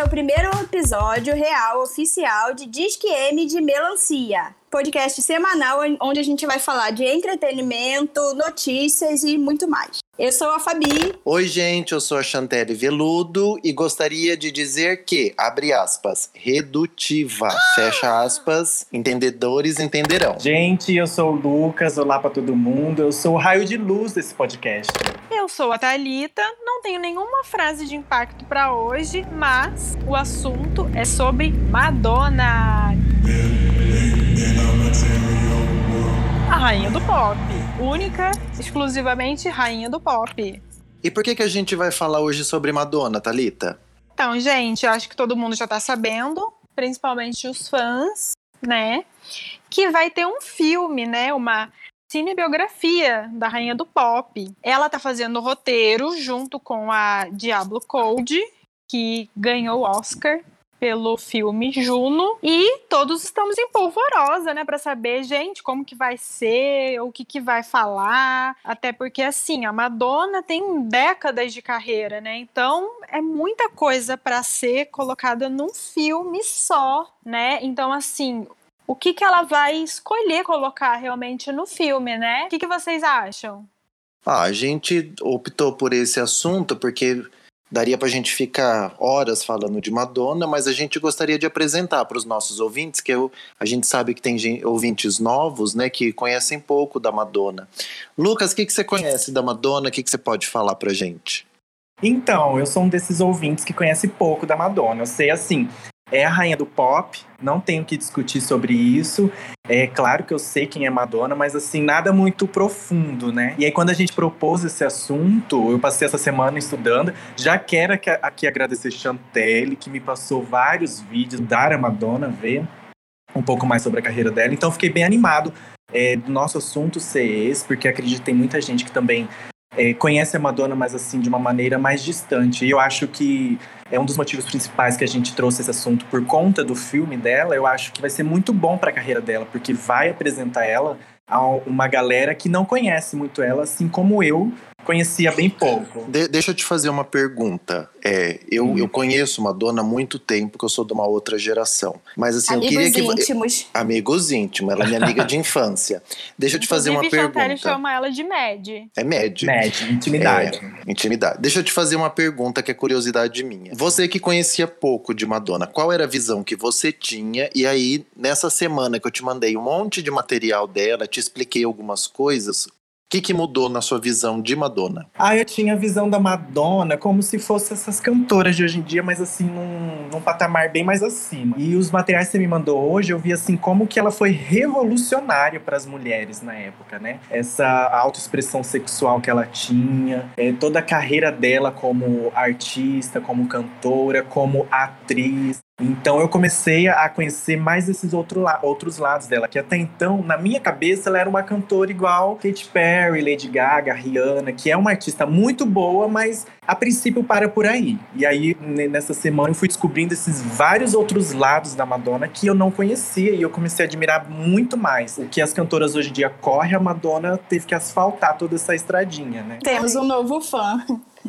é o primeiro episódio real, oficial de Disque M de Melancia. Podcast semanal onde a gente vai falar de entretenimento, notícias e muito mais. Eu sou a Fabi. Oi, gente, eu sou a Chantelle Veludo e gostaria de dizer que, abre aspas, redutiva, fecha aspas, entendedores entenderão. Gente, eu sou o Lucas, olá para todo mundo, eu sou o raio de luz desse podcast. Eu sou a Thalita, não tenho nenhuma frase de impacto para hoje, mas o assunto é sobre Madonna. A rainha do pop. Única, exclusivamente rainha do pop. E por que, que a gente vai falar hoje sobre Madonna, Talita? Então, gente, eu acho que todo mundo já tá sabendo, principalmente os fãs, né? Que vai ter um filme, né? Uma cinebiografia da rainha do pop. Ela tá fazendo o roteiro junto com a Diablo Code, que ganhou o Oscar pelo filme Juno e todos estamos em polvorosa, né, para saber, gente, como que vai ser, o que que vai falar, até porque assim, a Madonna tem décadas de carreira, né? Então, é muita coisa para ser colocada num filme só, né? Então, assim, o que que ela vai escolher colocar realmente no filme, né? O que que vocês acham? Ah, a gente optou por esse assunto porque Daria para a gente ficar horas falando de Madonna, mas a gente gostaria de apresentar para os nossos ouvintes, que eu, a gente sabe que tem gente, ouvintes novos, né, que conhecem pouco da Madonna. Lucas, o que, que você conhece da Madonna? O que, que você pode falar para gente? Então, eu sou um desses ouvintes que conhece pouco da Madonna. Eu sei, assim, é a rainha do pop, não tenho que discutir sobre isso. É claro que eu sei quem é Madonna, mas assim, nada muito profundo, né? E aí, quando a gente propôs esse assunto, eu passei essa semana estudando. Já quero aqui agradecer Chantelle, que me passou vários vídeos da Madonna, ver um pouco mais sobre a carreira dela. Então, fiquei bem animado é, do nosso assunto ser esse, porque acredito que tem muita gente que também é, conhece a Madonna, mas assim, de uma maneira mais distante. E eu acho que é um dos motivos principais que a gente trouxe esse assunto por conta do filme dela. Eu acho que vai ser muito bom para a carreira dela, porque vai apresentar ela a uma galera que não conhece muito ela, assim como eu conhecia bem pouco. De deixa eu te fazer uma pergunta. É, eu, hum. eu conheço Madonna há muito tempo, que eu sou de uma outra geração. Mas assim, amigos eu queria que. Íntimos. Amigos íntimos. Ela é minha amiga de infância. Deixa eu te fazer uma pergunta. Ele chama ela de Mad. É Mad. Mad, intimidade. É, intimidade. Deixa eu te fazer uma pergunta que é curiosidade minha. Você que conhecia pouco de Madonna, qual era a visão que você tinha? E aí, nessa semana que eu te mandei um monte de material dela, te expliquei algumas coisas, que, que mudou na sua visão de Madonna? Ah, eu tinha a visão da Madonna como se fosse essas cantoras de hoje em dia, mas assim, num, num patamar bem mais acima. E os materiais que você me mandou hoje, eu vi assim como que ela foi revolucionária para as mulheres na época, né? Essa autoexpressão sexual que ela tinha, é, toda a carreira dela como artista, como cantora, como atriz. Então eu comecei a conhecer mais esses outro la outros lados dela, que até então, na minha cabeça, ela era uma cantora igual Katy Perry, Lady Gaga, Rihanna, que é uma artista muito boa, mas a princípio para por aí. E aí, nessa semana, eu fui descobrindo esses vários outros lados da Madonna que eu não conhecia e eu comecei a admirar muito mais. O que as cantoras hoje em dia correm, a Madonna teve que asfaltar toda essa estradinha, né? Temos um novo fã.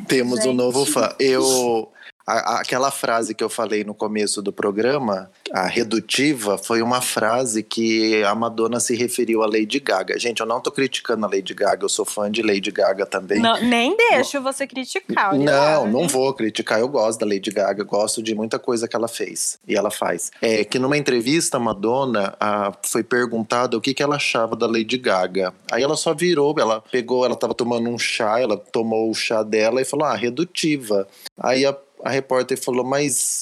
Temos Gente. um novo fã. Eu a, aquela frase que eu falei no começo do programa, a redutiva, foi uma frase que a Madonna se referiu a Lady Gaga. Gente, eu não tô criticando a Lady Gaga, eu sou fã de Lady Gaga também. Não, nem deixo você criticar. Não, não vou criticar, eu gosto da Lady Gaga, gosto de muita coisa que ela fez e ela faz. É que numa entrevista, a Madonna a, foi perguntada o que, que ela achava da Lady Gaga. Aí ela só virou, ela pegou, ela tava tomando um chá, ela tomou o chá dela e falou, ah, redutiva. Aí a a repórter falou, mas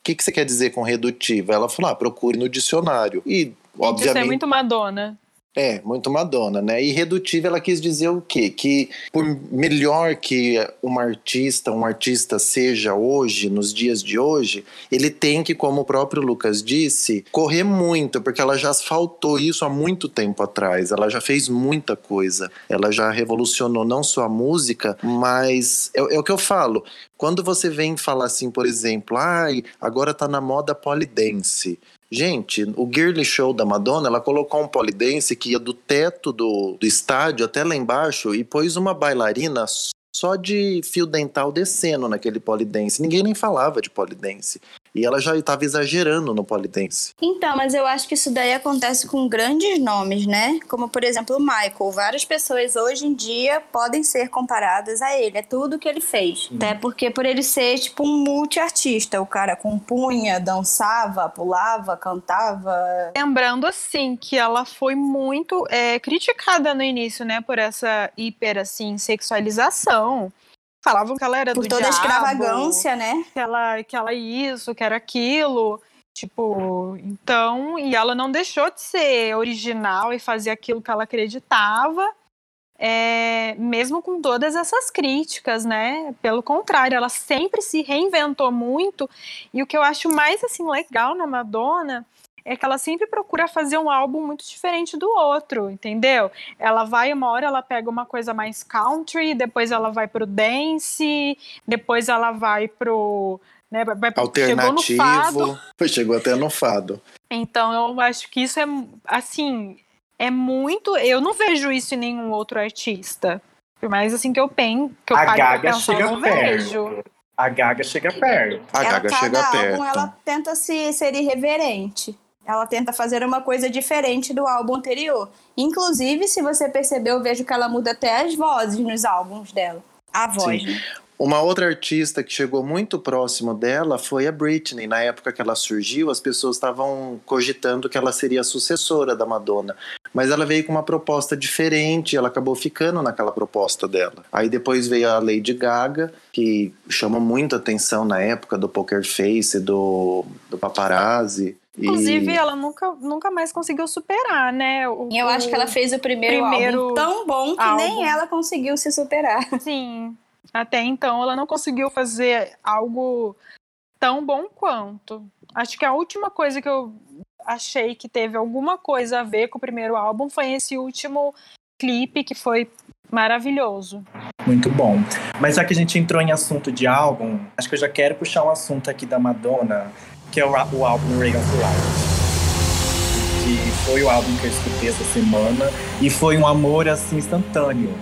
o que, que você quer dizer com redutiva? Ela falou, ah, procure no dicionário. E, obviamente... Isso é muito Madonna. É, muito Madonna, né? Redutiva ela quis dizer o quê? Que por melhor que uma artista, um artista seja hoje, nos dias de hoje, ele tem que, como o próprio Lucas disse, correr muito, porque ela já asfaltou isso há muito tempo atrás. Ela já fez muita coisa. Ela já revolucionou não só a música, mas é, é o que eu falo. Quando você vem falar assim, por exemplo, ai, agora tá na moda polidense. Gente, o Girly Show da Madonna, ela colocou um polidense que ia do teto do, do estádio até lá embaixo e pôs uma bailarina só de fio dental descendo naquele polidense. Ninguém nem falava de polidense. E ela já estava exagerando no polidense. Então, mas eu acho que isso daí acontece com grandes nomes, né? Como, por exemplo, o Michael. Várias pessoas hoje em dia podem ser comparadas a ele. É tudo que ele fez. Hum. Até porque por ele ser, tipo, um multiartista. O cara compunha, dançava, pulava, cantava. Lembrando, assim, que ela foi muito é, criticada no início, né? Por essa hiper, assim, sexualização falavam que ela era Por do toda diabo, a extravagância, né? Que ela, que ela isso, que era aquilo. Tipo, então, e ela não deixou de ser original e fazer aquilo que ela acreditava, é, mesmo com todas essas críticas, né? Pelo contrário, ela sempre se reinventou muito. E o que eu acho mais assim legal na Madonna é que ela sempre procura fazer um álbum muito diferente do outro, entendeu? Ela vai uma hora ela pega uma coisa mais country, depois ela vai pro dance, depois ela vai pro né, vai, alternativo, chegou, no fado. chegou até no fado. Então eu acho que isso é assim, é muito, eu não vejo isso em nenhum outro artista. Por mais assim que eu penso, que eu a Gaga pensar, chega eu não perto. vejo. A Gaga chega perto. A Gaga ela, chega álbum, perto. Ela tenta se ser irreverente. Ela tenta fazer uma coisa diferente do álbum anterior. Inclusive, se você percebeu, eu vejo que ela muda até as vozes nos álbuns dela. A voz, né? Uma outra artista que chegou muito próximo dela foi a Britney. Na época que ela surgiu, as pessoas estavam cogitando que ela seria a sucessora da Madonna. Mas ela veio com uma proposta diferente, ela acabou ficando naquela proposta dela. Aí depois veio a Lady Gaga, que chamou muito atenção na época do Poker Face, do, do paparazzi. Inclusive, e... ela nunca, nunca mais conseguiu superar, né? O, eu acho que ela fez o primeiro, primeiro álbum tão bom que álbum. nem ela conseguiu se superar. Sim. Até então, ela não conseguiu fazer algo tão bom quanto. Acho que a última coisa que eu achei que teve alguma coisa a ver com o primeiro álbum foi esse último clipe que foi maravilhoso. Muito bom. Mas já que a gente entrou em assunto de álbum, acho que eu já quero puxar um assunto aqui da Madonna que é o, o álbum Ray of Light. Que foi o álbum que eu escutei essa semana e foi um amor assim instantâneo.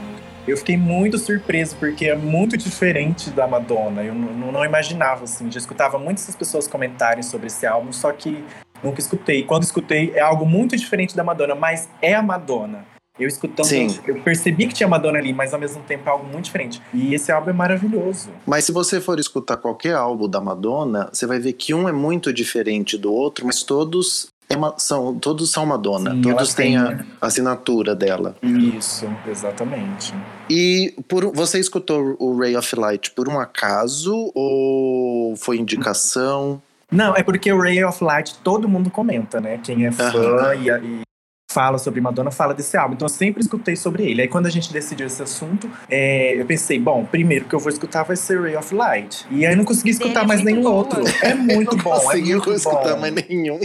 Eu fiquei muito surpreso porque é muito diferente da Madonna. Eu não, não imaginava assim. Já escutava muitas pessoas comentarem sobre esse álbum, só que nunca escutei. Quando escutei, é algo muito diferente da Madonna, mas é a Madonna. Eu escutando, Sim. eu percebi que tinha Madonna ali, mas ao mesmo tempo é algo muito diferente. E esse álbum é maravilhoso. Mas se você for escutar qualquer álbum da Madonna, você vai ver que um é muito diferente do outro, mas todos é uma, são, todos são Madonna. Sim, todos têm a assinatura dela. Isso, exatamente. E por, você escutou o Ray of Light por um acaso ou foi indicação? Não, é porque o Ray of Light todo mundo comenta, né? Quem é fã e, e fala sobre Madonna, fala desse álbum. Então eu sempre escutei sobre ele. Aí quando a gente decidiu esse assunto, é, eu pensei, bom, primeiro que eu vou escutar vai ser Ray of Light. E aí eu não consegui escutar mais nenhum bom, outro. É muito bom. Não consegui é escutar mais nenhum.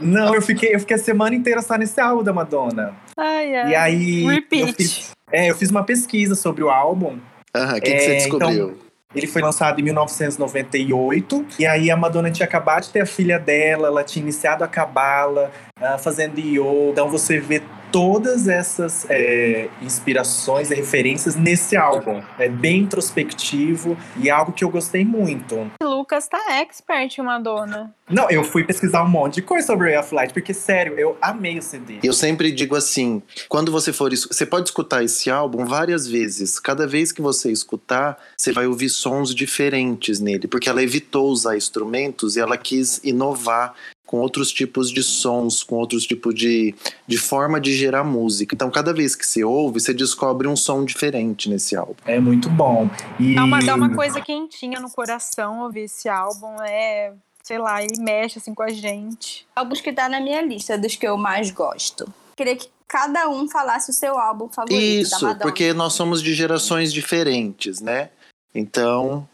Não, eu fiquei, eu fiquei a semana inteira só nesse álbum da Madonna. Ai, ai. E aí. Repeat. Eu fiz, é, eu fiz uma pesquisa sobre o álbum. Aham, o que, é, que você é, descobriu? Então, ele foi lançado em 1998, e aí a Madonna tinha acabado de ter a filha dela, ela tinha iniciado a cabala, uh, fazendo yoga. Então você vê todas essas é, inspirações e referências nesse álbum. É bem introspectivo e algo que eu gostei muito. Lucas tá expert em Madonna. Não, eu fui pesquisar um monte de coisa sobre Ray of Light, porque, sério, eu amei o CD. Eu sempre digo assim, quando você for... Você pode escutar esse álbum várias vezes. Cada vez que você escutar, você vai ouvir sons diferentes nele, porque ela evitou usar instrumentos e ela quis inovar com outros tipos de sons, com outros tipos de, de forma de gerar música. Então, cada vez que você ouve, você descobre um som diferente nesse álbum. É muito bom. E... Dá, uma, dá uma coisa quentinha no coração ouvir esse álbum. É, sei lá, ele mexe assim com a gente. Álbuns que tá na minha lista dos que eu mais gosto. Queria que cada um falasse o seu álbum favorito Isso, porque nós somos de gerações diferentes, né? Então,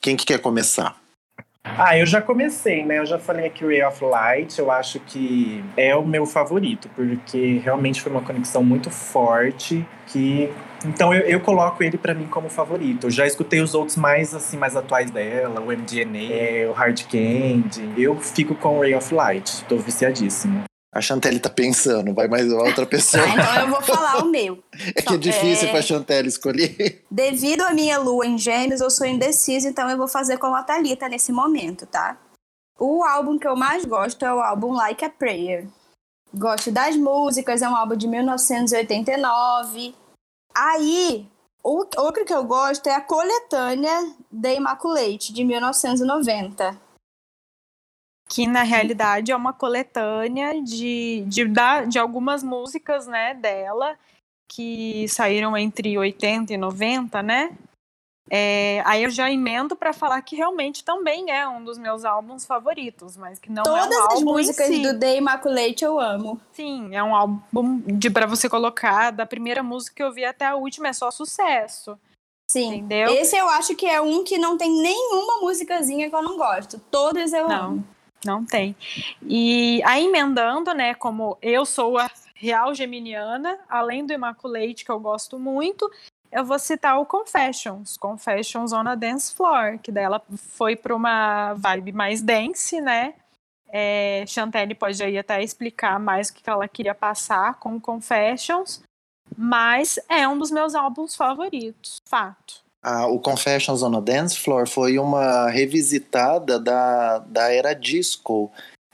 quem que quer começar? Ah, eu já comecei, né? Eu já falei aqui Ray of Light, eu acho que é o meu favorito, porque realmente foi uma conexão muito forte que então eu, eu coloco ele para mim como favorito. Eu já escutei os outros mais assim mais atuais dela, o MDNA, o Hard Candy. Eu fico com Ray of Light, tô viciadíssimo. A Chantelle tá pensando, vai mais outra pessoa. Ah, então eu vou falar o meu. É que é difícil É. pra Chantelle escolher. Devido à minha lua em gêmeos, eu sou indecisa, então eu vou fazer como a Thalita nesse momento, tá? O álbum que eu mais gosto é o álbum Like a Prayer. Gosto das músicas, é um álbum de 1989. Aí, outro que eu gosto é a coletânea The Immaculate, de 1990. Que na realidade é uma coletânea de, de, de algumas músicas né, dela que saíram entre 80 e 90, né? É, aí eu já emendo para falar que realmente também é um dos meus álbuns favoritos, mas que não é um Todas as músicas si. do The Immaculate eu amo. Sim, é um álbum de para você colocar da primeira música que eu vi até a última é só sucesso, Sim. entendeu? Esse eu acho que é um que não tem nenhuma musicazinha que eu não gosto. Todas eu Não. amo. Não tem. E aí, emendando, né, como eu sou a real geminiana, além do Immaculate, que eu gosto muito, eu vou citar o Confessions, Confessions on a Dance Floor, que daí ela foi para uma vibe mais dance, né? É, Chantelle pode aí até explicar mais o que ela queria passar com Confessions, mas é um dos meus álbuns favoritos, fato. Ah, o Confessions on a Dance Floor foi uma revisitada da, da era disco.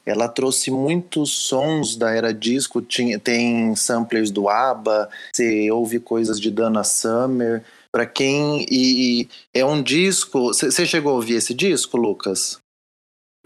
Ela trouxe muitos sons da era disco, tinha, tem samplers do ABBA, você ouve coisas de Dana Summer. Para quem. E, e é um disco. Você chegou a ouvir esse disco, Lucas?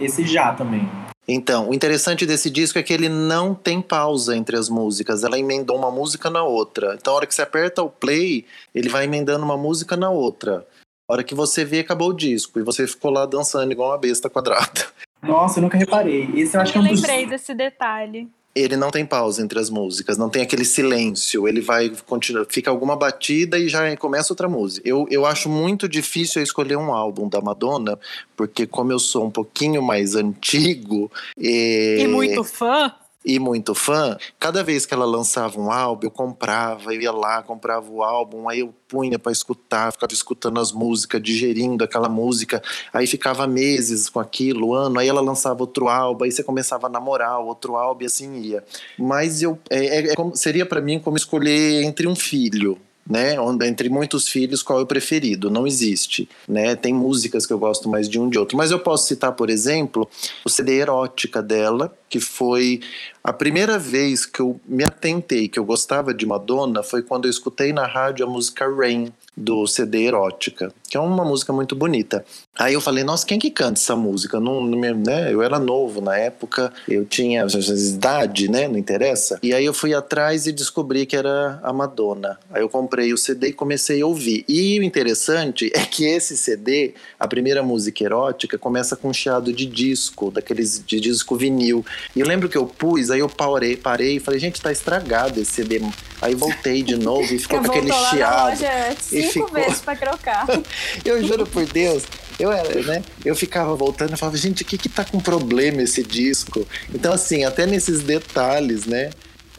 Esse já também. Então, o interessante desse disco é que ele não tem pausa entre as músicas, ela emendou uma música na outra. Então, a hora que você aperta o play, ele vai emendando uma música na outra. A hora que você vê, acabou o disco. E você ficou lá dançando igual uma besta quadrada. Nossa, eu nunca reparei. Esse eu acho que é eu um dos... lembrei desse detalhe. Ele não tem pausa entre as músicas, não tem aquele silêncio. Ele vai continuar, fica alguma batida e já começa outra música. Eu, eu acho muito difícil escolher um álbum da Madonna, porque como eu sou um pouquinho mais antigo. eh, E muito fã. E muito fã, cada vez que ela lançava um álbum, eu comprava, eu ia lá, comprava o álbum, aí eu punha pra escutar, ficava escutando as músicas, digerindo aquela música, aí ficava meses com aquilo, ano, aí ela lançava outro álbum, aí você começava a namorar outro álbum e assim ia. Mas eu é, é- é seria pra mim como escolher entre um filho. Né, onde, entre muitos filhos, qual é o preferido? Não existe. Né? Tem músicas que eu gosto mais de um de outro. Mas eu posso citar, por exemplo, o CD Erótica dela, que foi a primeira vez que eu me atentei que eu gostava de Madonna foi quando eu escutei na rádio a música Rain do CD Erótica, que é uma música muito bonita. Aí eu falei, nossa, quem que canta essa música? Não, não né? Eu era novo na época, eu tinha idade, né? Não interessa. E aí eu fui atrás e descobri que era a Madonna. Aí eu comprei o CD e comecei a ouvir. E o interessante é que esse CD, a primeira música erótica, começa com um chiado de disco, daqueles de disco vinil. E eu lembro que eu pus, aí eu parei, parei e falei, gente, tá estragado esse CD. Aí voltei de novo e ficou com aquele chiado. loja E cinco ficou- vezes pra trocar. Eu juro por Deus, eu era, né? Eu ficava voltando e falava, gente, o que que tá com problema esse disco? Então, assim, até nesses detalhes, né?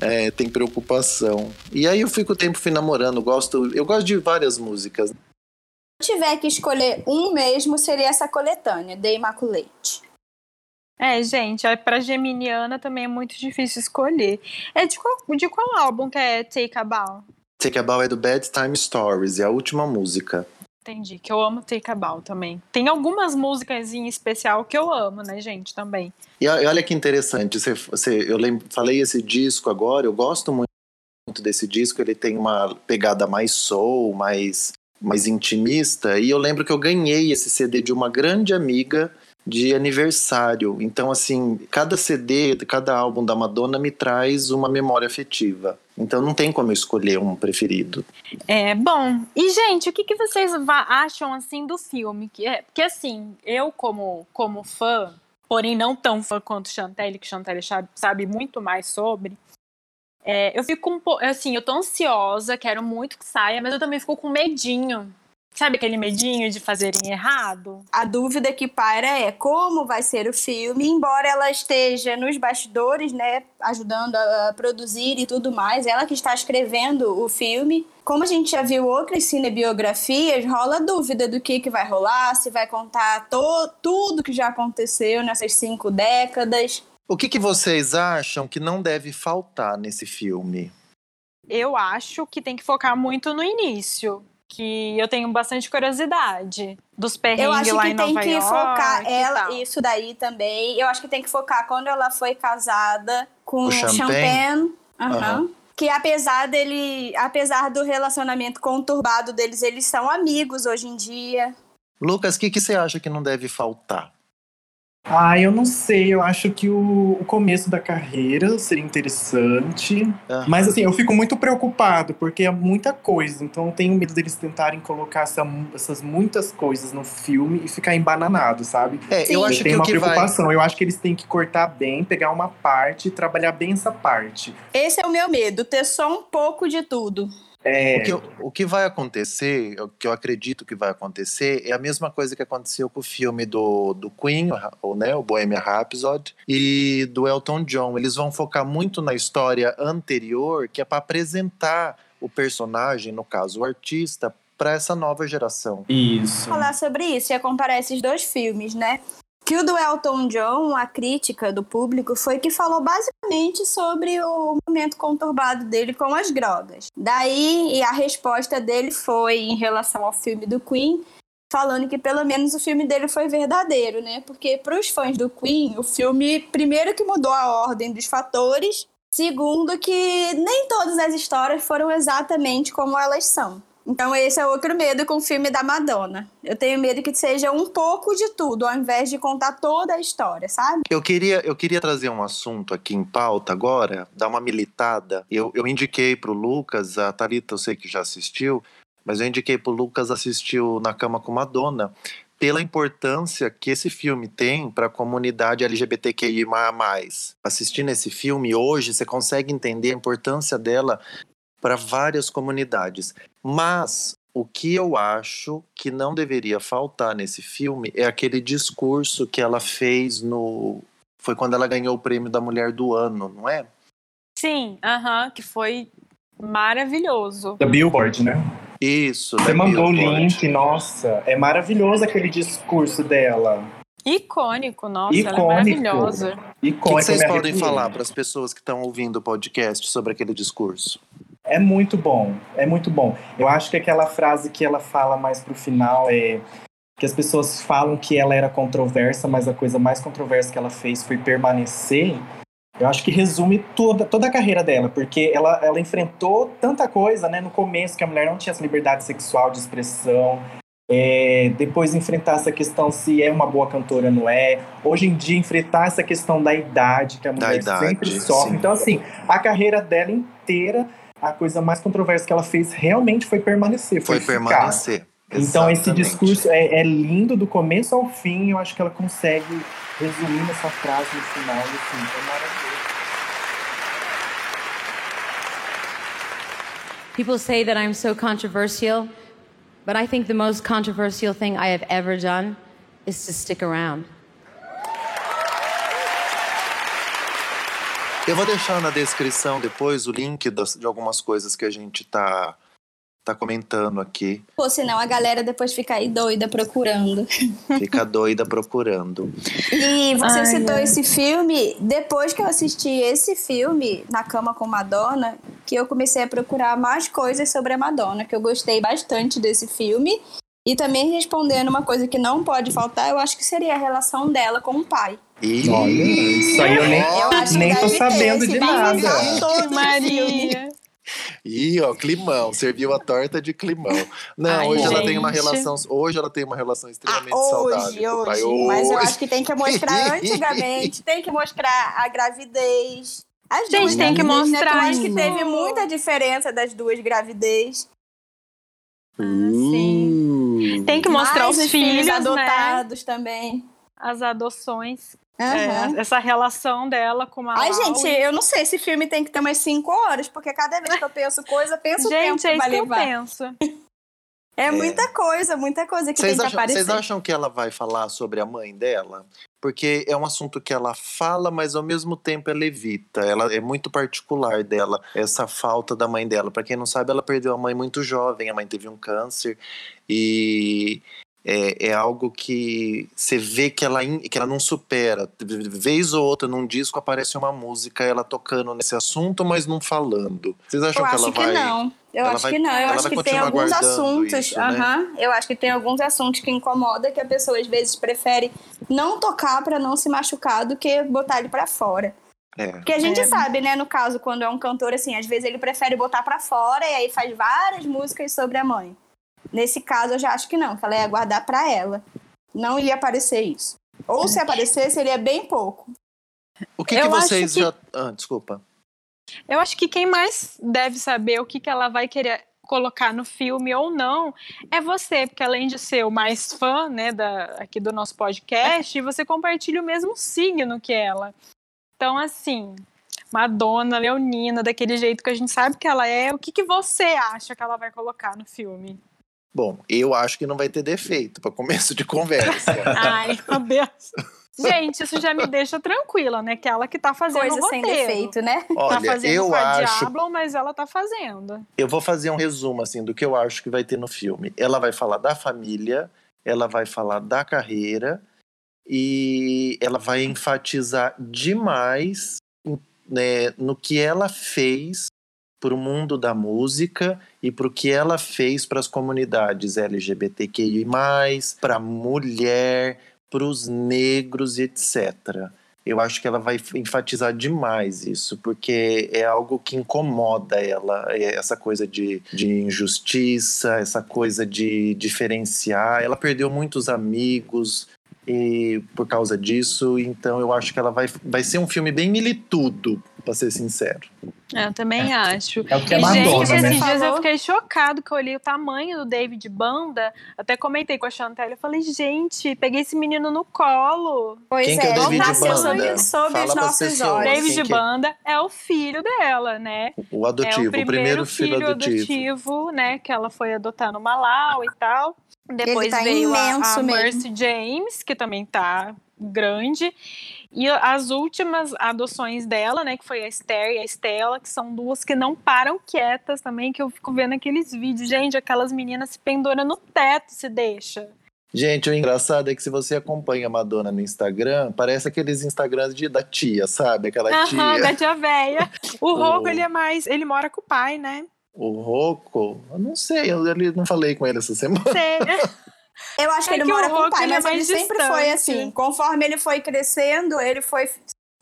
é, tem preocupação. E aí eu fico o tempo fui namorando, gosto, eu gosto de várias músicas. Se eu tiver que escolher um mesmo, seria essa coletânea, The Immaculate. É, gente, pra Geminiana também é muito difícil escolher. É de qual, de qual álbum que é Take a Bow? Take a Bow é do Bad Time Stories, é a última música. Entendi, que eu amo Take a Bow também. Tem algumas músicas em especial que eu amo, né, gente, também. E olha que interessante, você, você- eu lem- falei esse disco agora, eu gosto muito muito desse disco, ele tem uma pegada mais soul, mais, mais intimista, e eu lembro que eu ganhei esse CD de uma grande amiga de aniversário. Então, assim, cada CD, cada álbum da Madonna me traz uma memória afetiva. Então não tem como eu escolher um preferido. É, bom. E, gente, o que, que vocês acham, assim, do filme? Que é, porque, assim, eu como, como fã, porém não tão fã quanto Chantelle, que Chantelle sabe muito mais sobre, é, eu fico um pouco, assim, eu tô ansiosa, quero muito que saia, mas eu também fico com medinho. Sabe aquele medinho de fazerem errado? A dúvida que paira é como vai ser o filme, embora ela esteja nos bastidores, né, ajudando a produzir e tudo mais, ela que está escrevendo o filme. Como a gente já viu outras cinebiografias, rola dúvida do que, que vai rolar, se vai contar to- tudo que já aconteceu nessas cinco décadas. O que, que vocês acham que não deve faltar nesse filme? Eu acho que tem que focar muito no início. Que eu tenho bastante curiosidade dos perrengues Eu acho lá que em tem Nova que York focar ela, isso daí também. Eu acho que tem que focar quando ela foi casada com O Champagne? Aham. Aham. Que apesar dele, apesar do relacionamento conturbado deles, eles são amigos hoje em dia. Lucas, o que, que você acha que não deve faltar? Ah, eu não sei. Eu acho que o, o começo da carreira seria interessante. Ah. Mas assim, eu fico muito preocupado, porque é muita coisa. Então eu tenho medo deles tentarem colocar essa- essas muitas coisas no filme e ficar embananado, sabe? É, Sim. eu Eu acho que tenho o uma que vai. preocupação. Eu acho que eles têm que cortar bem, pegar uma parte e trabalhar bem essa parte. Esse é o meu medo, ter só um pouco de tudo. É, O que, o que vai acontecer, o que eu acredito que vai acontecer, é a mesma coisa que aconteceu com o filme do, do Queen, o, né, o Bohemian Rhapsody, e do Elton John. Eles vão focar muito na história anterior, que é para apresentar o personagem, no caso o artista, para essa nova geração. Isso. falar sobre isso, ia comparar esses dois filmes, né? Que o do Elton John, a crítica do público, foi que falou basicamente sobre o momento conturbado dele com as drogas. Daí, a resposta dele foi em relação ao filme do Queen, falando que pelo menos o filme dele foi verdadeiro, né? Porque para os fãs do Queen, o filme, primeiro que mudou a ordem dos fatores, segundo que nem todas as histórias foram exatamente como elas são. Então esse é outro medo com o filme da Madonna. Eu tenho medo que seja um pouco de tudo, ao invés de contar toda a história, sabe? Eu queria, eu queria trazer um assunto aqui em pauta agora, dar uma militada. Eu, eu indiquei pro Lucas, a Thalita eu sei que já assistiu, mas eu indiquei pro Lucas assistir o Na Cama com Madonna, pela importância que esse filme tem para a comunidade LGBTQI+. Assistindo esse filme hoje, você consegue entender a importância dela para várias comunidades. Mas o que eu acho que não deveria faltar nesse filme é aquele discurso que ela fez no. Foi quando ela ganhou o prêmio da Mulher do Ano, não é? Sim, aham, que foi maravilhoso. Da Billboard, né? Isso. Você da mandou o Billboard. link, nossa. É maravilhoso aquele discurso dela. Icônico, nossa, ela é Icônico. maravilhosa. O que, Icônico. que vocês podem falar para as pessoas que estão ouvindo o podcast sobre aquele discurso? É muito bom, é muito bom. Eu acho que aquela frase que ela fala mais pro final é que as pessoas falam que ela era controversa, mas a coisa mais controversa que ela fez foi permanecer. Eu acho que resume toda, toda a carreira dela, porque ela, ela enfrentou tanta coisa, né? No começo, que a mulher não tinha essa liberdade sexual de expressão. É, depois enfrentar essa questão se é uma boa cantora ou não é. Hoje em dia, enfrentar essa questão da idade, que a mulher idade, sempre sofre. sim. Então, assim, a carreira dela inteira, a coisa mais controversa que ela fez realmente foi permanecer. Foi ficar. permanecer. Então, esse discurso é, é lindo do começo ao fim. Eu acho que ela consegue resumir essa frase no final. Assim, é maravilhoso. People say that I'm so controversial, but I think the most controversial thing I have ever done is to stick around. Eu vou deixar na descrição depois o link das- de algumas coisas que a gente tá, tá comentando aqui. Ou senão a galera depois fica aí doida procurando. Fica doida procurando. E você Ai, citou ai. esse filme, depois que eu assisti esse filme, Na Cama com Madonna, que eu comecei a procurar mais coisas sobre a Madonna, que eu gostei bastante desse filme. E também respondendo uma coisa que não pode faltar, eu acho que seria a relação dela com o pai. E Olha, isso aí eu nem, Eu nem tô sabendo de babado nada. todo filme. Maria. Ih, ó, climão, serviu a torta de climão. Não, Ai, hoje ela tem uma gente. relação, hoje ela tem uma relação Ah, extremamente saudável hoje, com o pai. hoje. Mas eu Hoje. acho que tem que mostrar antigamente, tem que mostrar a gravidez. As Gente, duas tem que né? mostrar Eu acho que teve muita diferença das duas gravidez. Sim. Tem que mostrar Mais os filhos, né? adotados também. As adoções. Aham. É, essa relação dela com a Ai, Lau. gente, eu não sei, esse filme tem que ter umas 5 horas, porque cada vez que eu penso coisa, eu penso o tempo Gente, que é isso vai que eu levar. penso. É muita coisa, muita coisa que Vocês tem que acham, aparecer. vocês acham que ela vai falar sobre a mãe dela? Porque é um assunto que ela fala, mas ao mesmo tempo ela evita. Ela é muito particular dela, essa falta da mãe dela. Pra quem não sabe, ela perdeu a mãe muito jovem, a mãe teve um câncer e é, é algo que você vê que ela, que ela não supera. Vez ou outra, num disco aparece uma música, ela tocando nesse assunto, mas não falando. Vocês acham eu que acho ela que vai. não. Eu ela acho vai- que não. Eu acho que tem alguns assuntos. isso, né? aham, Eu acho que tem alguns assuntos que incomoda que a pessoa às vezes prefere não tocar pra não se machucar do que botar ele pra fora. É. Porque a gente É. sabe, né, no caso, quando é um cantor assim, às vezes ele prefere botar pra fora e aí faz várias músicas sobre a mãe. Nesse caso, eu já acho que não, que ela ia guardar pra ela. Não ia aparecer isso. Ou se aparecer, seria bem pouco. O que, que acho vocês que- já. Ah, desculpa. Eu acho que quem mais deve saber o que, que ela vai querer colocar no filme ou não é você, porque além de ser o mais fã, né, da, aqui do nosso podcast, você compartilha o mesmo signo que ela. Então, assim, Madonna, Leonina, daquele jeito que a gente sabe que ela é, o que, que você acha que ela vai colocar no filme? Bom, eu acho que não vai ter defeito para começo de conversa. Ai, meu Deus. Gente, isso já me deixa tranquila, né? Que ela que tá fazendo Coisa o sem roteiro. defeito, né? Tá Olha, fazendo eu com a acho. Diablo, mas ela tá fazendo. Eu vou fazer um resumo assim do que eu acho que vai ter no filme. Ela vai falar da família, ela vai falar da carreira e ela vai enfatizar demais né, no que ela fez para o mundo da música e para o que ela fez para as comunidades LGBTQI+, para a mulher, para os negros, etc. Eu acho que ela vai enfatizar demais isso, porque é algo que incomoda ela, é essa coisa de, de injustiça, essa coisa de diferenciar. Ela perdeu muitos amigos e por causa disso, então eu acho que ela vai, vai ser um filme bem militudo, para ser sincero. Eu também acho. É o que é E, Madonna, gente, né? esses dias eu fiquei chocado que eu olhei o tamanho do David Banda. Até comentei com a Chantel. Eu falei, gente, peguei esse menino no colo. Pois Quem que é o não David nasceu Banda? sob, Fala os nossos olhos. Quem David que é? Banda é o filho dela, né? O é adotivo, o o primeiro filho, adotivo. adotivo, né? Que ela foi adotar no Malau e tal. Depois tá veio a, imenso a. Mercy James, que também tá grande. E as últimas adoções dela, né, que foi a Esther e a Estela, que são duas que não param quietas também, que eu fico vendo aqueles vídeos. Gente, aquelas meninas se penduram no teto, se deixa. Gente, o engraçado é que se você acompanha a Madonna no Instagram, parece aqueles Instagrams de, da tia, sabe? Aquela Aham, tia. da tia véia. O Roco, O- ele é mais. Ele mora com o pai, né? O Rocco, eu não sei, eu, eu não falei com ele essa semana. Sei. Eu acho que É ele que o mora com o pai, ele é mas ele mais sempre distante. foi assim. Conforme ele foi crescendo, ele foi,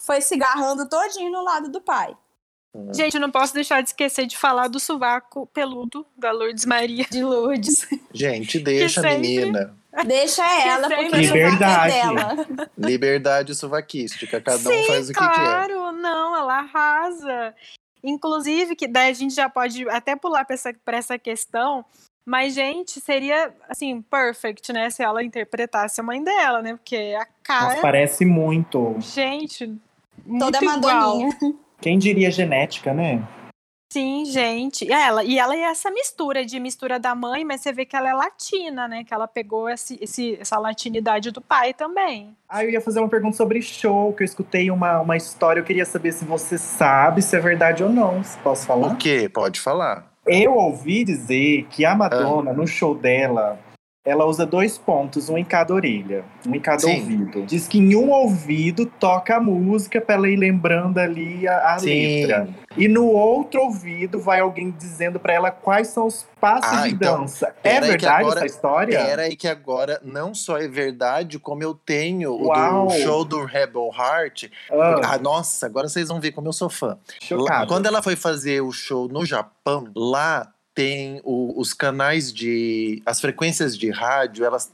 foi se agarrando todinho no lado do pai. Gente, eu não posso deixar de esquecer de falar do sovaco peludo da Lourdes Maria. De Lourdes. Gente, deixa a sempre- menina. Deixa ela, porque o sovaco é Liberdade. dela. Liberdade suvaquística, cada um Sim, faz o que claro, não, ela arrasa. Inclusive, que daí a gente já pode até pular para essa, pra essa questão, mas, gente, seria, assim, perfect, né, se ela interpretasse a mãe dela, né, porque a cara, Nossa, parece muito. gente, muito Toda igual. madoninha. Quem diria genética, né? Sim, gente. E ela, e ela é essa mistura de mistura da mãe, mas você vê que ela é latina, né? Que ela pegou esse, esse- essa latinidade do pai também. Ah, eu ia fazer uma pergunta sobre show, que eu escutei uma, uma história. Eu queria saber se você sabe se é verdade ou não. Se Posso falar? O quê? Pode falar. Eu ouvi dizer que a Madonna, no show dela, ela usa dois pontos, um em cada orelha, um em cada Sim. ouvido. Diz que em um ouvido toca a música pra ela ir lembrando ali a, a letra. E no outro ouvido vai alguém dizendo pra ela quais são os passos Ah, de então, dança. É verdade agora- essa história? Pera aí que agora não só é verdade, como eu tenho o Uau. do show do Rebel Heart. Ah, Ah, nossa, agora vocês vão ver como eu sou fã. Lá- chocado. quando ela foi fazer o show no Japão, lá tem o- os canais de. as frequências de rádio, elas.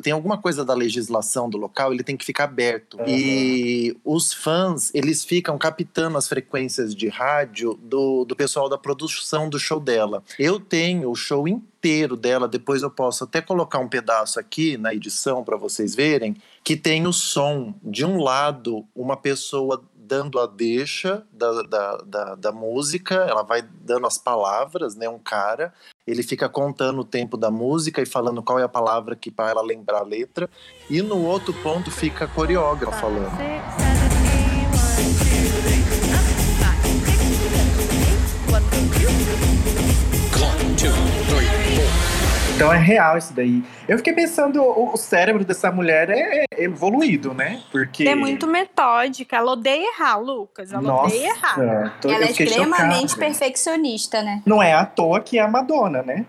tem alguma coisa da legislação do local, ele tem que ficar aberto. Aham. E os fãs, eles ficam captando as frequências de rádio do, do pessoal da produção do show dela. Eu tenho o show inteiro dela, depois eu posso até colocar um pedaço aqui na edição para vocês verem, que tem o som de um lado, uma pessoa dando a deixa da, da, da, da música, ela vai dando as palavras, né? Um cara, ele fica contando o tempo da música e falando qual é a palavra que para ela lembrar a letra, e no outro ponto fica a coreógrafa falando. Então é real isso daí. Eu fiquei pensando, o, o cérebro dessa mulher é, é evoluído, né? Porque. É muito metódica. Ela odeia errar, Lucas. Ela Nossa, odeia errar. tô- Ela é extremamente chocado. perfeccionista, né? Não é à toa que é a Madonna, né?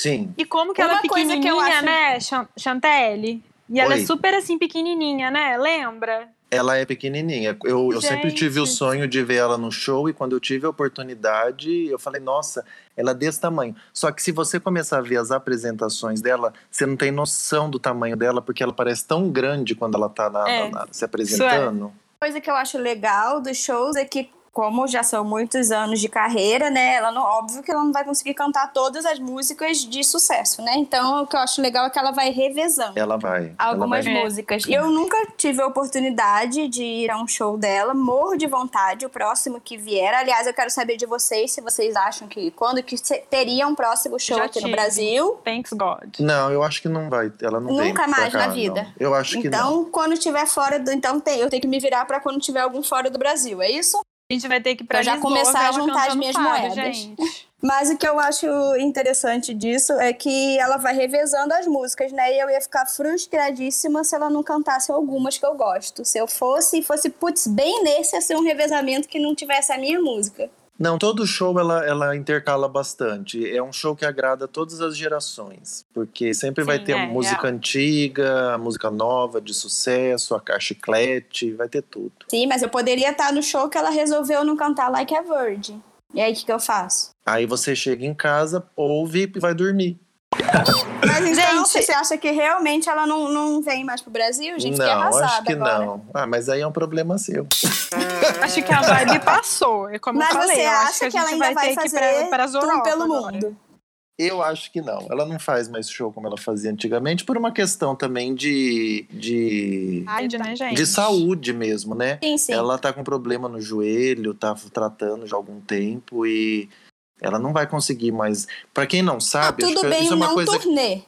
Sim. E como que ela é Uma coisa que eu pequenininha, acho- né, Chan- Chantelle? E ela Oi. é super assim, pequenininha, né? Lembra? Ela é pequenininha. Eu, eu sempre tive o sonho de ver ela no show e quando eu tive a oportunidade, eu falei, nossa, ela é desse tamanho. Só que se você começar a ver as apresentações dela, você não tem noção do tamanho dela, porque ela parece tão grande quando ela tá na- É. se apresentando. coisa que eu acho legal dos shows é que, como já são muitos anos de carreira, né? Ela não, óbvio que ela não vai conseguir cantar todas as músicas de sucesso, né? Então, o que eu acho legal é que ela vai revezando. Ela vai. Algumas ela vai. músicas. E eu nunca tive a oportunidade de ir a um show dela, morro de vontade, o próximo que vier. Aliás, eu quero saber de vocês se vocês acham que quando que teria um próximo show Já aqui no tive. Brasil. Thanks God. Não, eu acho que não vai. Ela não Nunca mais cá, na não. vida. Eu acho que não. Então, quando tiver fora do. Então, tem- eu tenho que me virar pra quando tiver algum fora do Brasil, é isso? A gente vai ter que ir pra Pra já Lisboa começar a juntar as minhas fado, moedas. gente. Mas o que eu acho interessante disso é que ela vai revezando as músicas, né? E eu ia ficar frustradíssima se ela não cantasse algumas que eu gosto. Se eu fosse, e fosse, putz, bem nesse ia ser um revezamento que não tivesse a minha música. Não, todo show ela, ela intercala bastante. É um show que agrada todas as gerações. Porque sempre vai Sim, ter é, música real. antiga, música nova, de sucesso, a caixa chiclete, vai ter tudo. Sim, mas eu poderia estar no show que ela resolveu não cantar Like a Virgin. E aí, o que, que eu faço? Aí você chega em casa, ouve e vai dormir. Mas então, Gente- você acha que realmente ela não, não vem mais pro Brasil? Gente, fiquei não, arrasada acho que agora. não. Ah, mas aí é um problema seu. Acho que a vibe passou. É como Mas eu falei, você eu acho acha que a que ela gente ainda vai vai ter que ir fazer pra, para as tour Europa pelo agora. mundo? Eu acho que não. Ela não faz mais show como ela fazia antigamente, por uma questão também de, de, né, gente? de saúde mesmo, né? Sim, sim. Ela tá com problema no joelho, tá tratando já há algum tempo e ela não vai conseguir mais. Pra quem não Ah, sabe, acho tudo bem isso é uma não coisa turnê.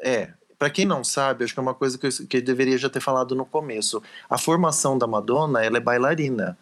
é, para quem não sabe, acho que é uma coisa que eu, que eu deveria já ter falado no começo. A formação da Madonna, ela é bailarina.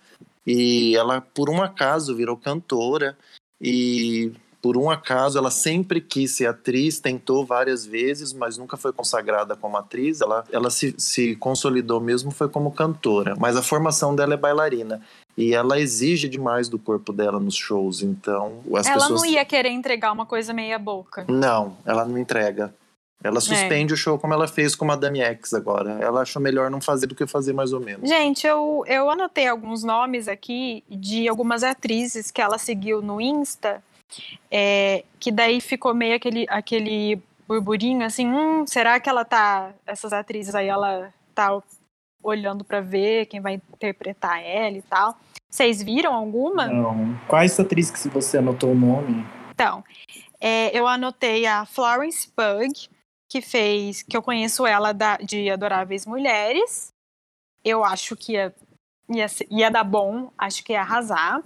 E ela, por um acaso, virou cantora. E por um acaso, ela sempre quis ser atriz, tentou várias vezes, mas nunca foi consagrada como atriz. Ela, ela se, se consolidou mesmo, foi como cantora. Mas a formação dela é bailarina. E ela exige demais do corpo dela nos shows. Então, as Ela pessoas. não ia querer entregar uma coisa meia boca. Não, ela não entrega. É. Ela suspende o show como ela fez com a Madame X agora. Ela achou melhor não fazer do que fazer mais ou menos. Gente, eu, eu anotei alguns nomes aqui de algumas atrizes que ela seguiu no Insta, é, que daí ficou meio aquele, aquele burburinho assim, hum, será que ela tá, essas atrizes aí, ela tá olhando pra ver quem vai interpretar ela e tal. Vocês viram alguma? Não. Quais atrizes que você anotou o nome? Então, é, eu anotei a Florence Pugh, que fez, que eu conheço ela da, de Adoráveis Mulheres. Eu acho que ia, ia, ia dar bom, acho que ia arrasar.